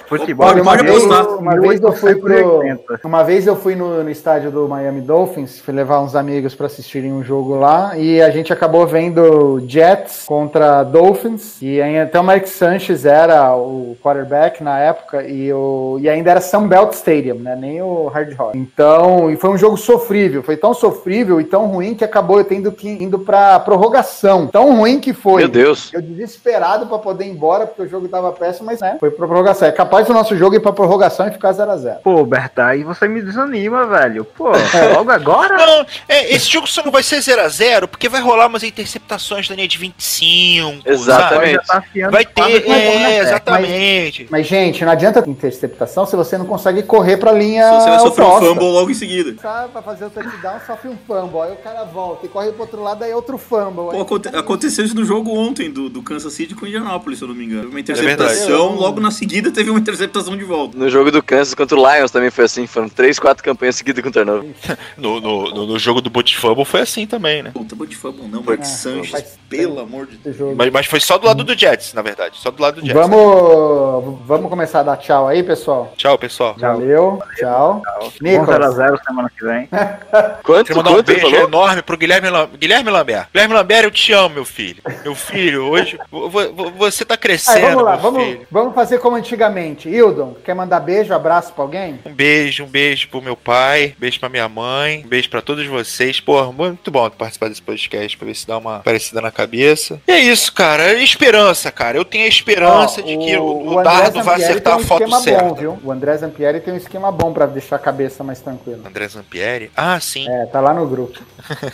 Futebol uma Pode vez, apostar. uma vez eu fui pro, 1880. uma vez eu fui no, no estádio do Miami Dolphins, fui levar uns amigos para assistirem um jogo lá e a gente acabou vendo Jets contra Dolphins e aí até o Mike Sanchez era o quarterback na época e, o, e ainda era Sunbelt Stadium, né? Nem o Hard Rock. Então, e foi um jogo sofrível, foi tão sofrível e tão ruim que acabou eu tendo que indo para prorrogação. Tão ruim que foi. Meu Deus. Eu desesperado pra poder ir embora, porque o jogo tava péssimo, mas né, foi pra prorrogação. É capaz do nosso jogo ir pra prorrogação e ficar 0x0. Pô, Berta, aí você me desanima, velho. Pô, logo agora? Não, é, esse jogo só não vai ser 0x0 porque vai rolar umas interceptações da linha de 25. Exatamente. Tá Vai ter, é, testa. exatamente. Mas, gente, não adianta interceptação se você não consegue correr pra linha Se você vai sofrer um oposta. fumble logo em seguida. Sabe, pra fazer o touchdown, sofre um fumble. Aí o cara volta e corre pro outro lado, aí é outro fumble. Pô, Aí aconte- aconteceu isso no jogo ontem do, do Kansas City com o Indianapolis, se eu não me engano. Uma É interceptação, logo na seguida teve uma interceptação de volta. No jogo do Kansas contra o Lions também foi assim. Foram 3, 4 campanhas seguidas com turnover. No, no, no, no jogo do Boot Fumble foi assim também, né? Puta, bote fumble não, Mike É, Sanchez, pelo amor de Deus. Mas, mas foi só do lado do Jets, na verdade. Só do lado do Jets. Vamos, vamos começar a dar tchau aí, pessoal. Tchau, pessoal. Valeu, tchau. Bom Nicolas, 0x0 semana que vem. Quanto, Queria mandar um beijo falou? enorme pro Guilherme, Lam- Guilherme Lambert. Guilherme Lambert, eu te amo, meu filho. Meu filho, hoje vo- vo- você tá Aí, crescendo, vamos lá, meu vamos, filho. vamos fazer como antigamente. Hildon, quer mandar beijo, abraço pra alguém? Um beijo, um beijo pro meu pai, beijo pra minha mãe, um beijo pra todos vocês. Pô, muito bom participar desse podcast pra ver se dá uma parecida na cabeça. E é isso, cara. É esperança, cara. Eu tenho a esperança Ó, de que o, o dardo vai acertar a um foto esquema certa. Bom, viu? O André Zampieri tem um esquema bom pra deixar a cabeça mais tranquila. André Zampieri? Ah, sim. É, tá lá no grupo.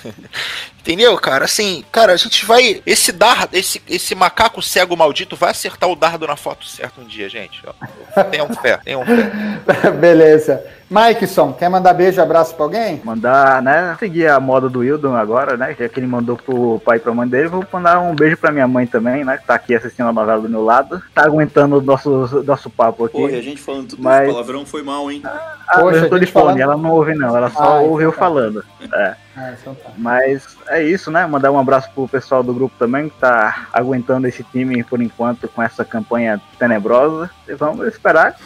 Entendeu, cara? Assim, cara, a gente vai. Esse dardo, esse, esse macaco cego maldito vai acertar o dardo na foto certa um dia, gente. Tenham fé, tenham fé. Beleza. Mikeson, quer mandar beijo, abraço pra alguém? Mandar, né? Seguir a moda do Wildon agora, né? Já que ele mandou pro pai e pra mãe dele, vou mandar um beijo pra minha mãe também, né? Que tá aqui assistindo a novela do meu lado. Tá aguentando o nosso, nosso papo aqui. Porra, e a gente falando tudo Mas- palavrão foi mal, hein? Ah, Poxa, eu tô a de gente fone, falando- ela não ouve não, ela só Ah, ouve eu então tá. falando. É. Ah, então tá. Mas é isso, né? Mandar um abraço pro pessoal do grupo também, que tá aguentando esse time por enquanto com essa campanha tenebrosa. E vamos esperar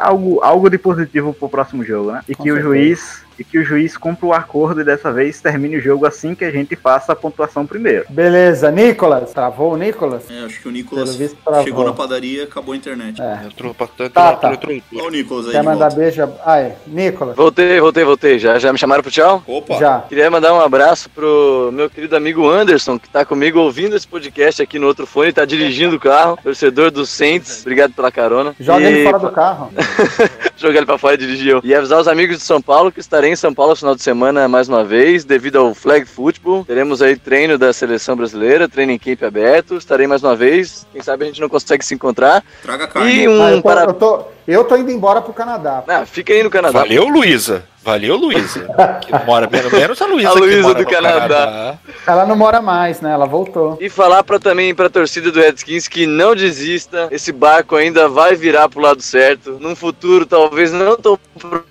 algo, algo de positivo pro próximo jogo, né? E Com que o certeza. juiz. E que o juiz cumpra o acordo e dessa vez termine o jogo assim que a gente faça a pontuação primeiro. Beleza, Nicolas. Travou o Nicolas? É, acho que o Nicolas Pelo visto, travou. chegou na padaria e acabou a internet. É. Entrou, entrou, Tá, entrou, tá. entrou, entrou. Olha o Nicolas aí Quer mandar volta. beijo? Ai, Nicolas. Voltei, voltei, voltei. Já, já me chamaram pro tchau? Opa! Já. Queria mandar um abraço pro meu querido amigo Anderson, que tá comigo ouvindo esse podcast aqui no outro fone, tá dirigindo o carro, torcedor do Saints. Obrigado pela carona. Joga E- ele fora do carro. jogar ele pra fora e dirigir eu. E avisar os amigos de São Paulo que estarei em São Paulo no final de semana mais uma vez, devido ao Flag Football. Teremos aí treino da seleção brasileira, treino em camp aberto. Estarei mais uma vez. Quem sabe a gente não consegue se encontrar. Traga carne. E Ah, um eu, tô, para... eu, tô, eu tô indo embora pro Canadá. Ah, fica aí no Canadá. Valeu, Luísa. Valeu, Luísa. Que mora pelo menos a Luísa. A Luísa do no Canadá. Ela não mora mais, né? Ela voltou. E falar pra, também pra torcida do Redskins que não desista, esse barco ainda vai virar pro lado certo. Num futuro talvez não tão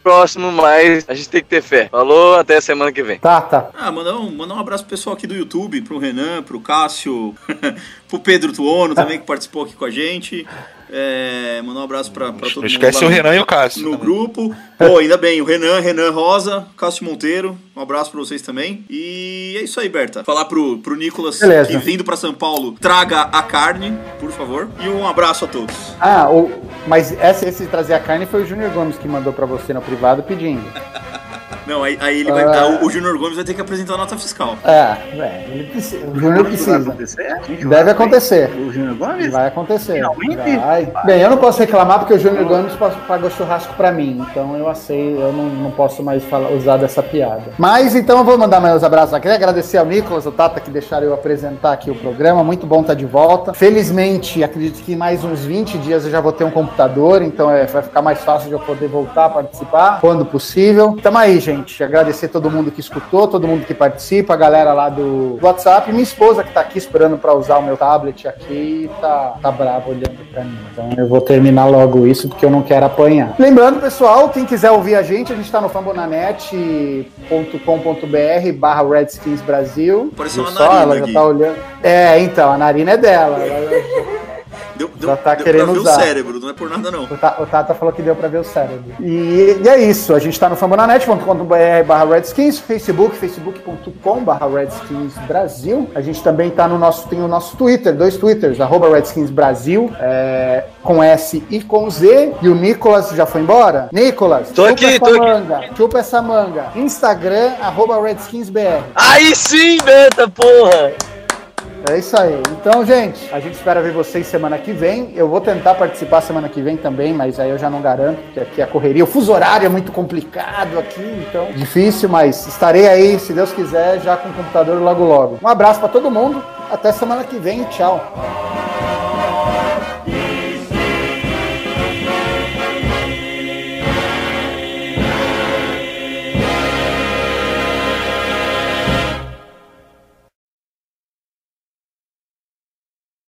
próximo, mas a gente tem que ter fé. Falou, até semana que vem. Tá, tá. Ah, mandar um, mandar um abraço pro pessoal aqui do YouTube, pro Renan, pro Cássio, pro Pedro Tuono também, que participou aqui com a gente. É, mandar um abraço pra, pra todo Não mundo. esquece lá o no- Renan e o Cássio. No também. grupo. Pô, ainda bem, o Renan, Renan Rosa, Cássio Monteiro, um abraço pra vocês também. E é isso aí, Berta. Falar pro, pro Nicolas Beleza. que vindo pra São Paulo, traga a carne, por favor. E um abraço a todos. Ah, o, mas esse, esse trazer a carne foi o Júnior Gomes que mandou pra você no privado pedindo. Não, aí, aí ele vai, Ah. o, o Júnior Gomes vai ter que apresentar a nota fiscal. É, é, ele precisa, o Júnior Vai precisa. acontecer? Deve vai- acontecer. O Júnior Gomes? Vai acontecer. Finalmente? Vai. Bem, eu não posso reclamar porque o Júnior Gomes pa- pagou churrasco pra mim, então eu sei, eu não, não posso mais falar, usar dessa piada. Mas então eu vou mandar meus abraços aqui, agradecer ao Nicolas, o Tata, que deixaram eu apresentar aqui o programa. Muito bom estar de volta. Felizmente, acredito que em mais uns 20 dias eu já vou ter um computador, então é, vai ficar mais fácil de eu poder voltar a participar quando possível. Tamo aí, gente. Agradecer todo mundo que escutou, todo mundo que participa, a galera lá do WhatsApp, minha esposa que tá aqui esperando pra usar o meu tablet aqui, tá, tá brava olhando pra mim. Então eu vou terminar logo isso porque eu não quero apanhar. Lembrando, pessoal, quem quiser ouvir a gente, a gente tá no fambonanet.com.br barra Redskins Brasil. Apareceu Viu uma só? narina Ela já tá olhando. É, então, a narina é dela. Ela- Deu, deu, Já tá deu querendo pra ver usar. o cérebro, não é por nada não. O Ta- o Tata falou que deu pra ver o cérebro. E, e é isso. A gente tá no fambonanet.com.br barra Redskins, Facebook, facebook.com barra Redskins Brasil. A gente também tá no nosso, tem o nosso Twitter, dois Twitters, arroba Redskins Brasil, é, com S e com Z. E o Nicolas já foi embora? Nicolas, Tô aqui, essa tô aqui. manga, chupa essa manga. Instagram, arroba RedskinsBR. Aí sim, Beta, porra! É isso aí. Então, gente, a gente espera ver vocês semana que vem. Eu vou tentar participar semana que vem também, mas aí eu já não garanto, porque aqui a correria, o fuso horário é muito complicado aqui, então difícil, mas estarei aí, se Deus quiser, já com o computador logo logo. Um abraço pra todo mundo. Até semana que vem. Tchau.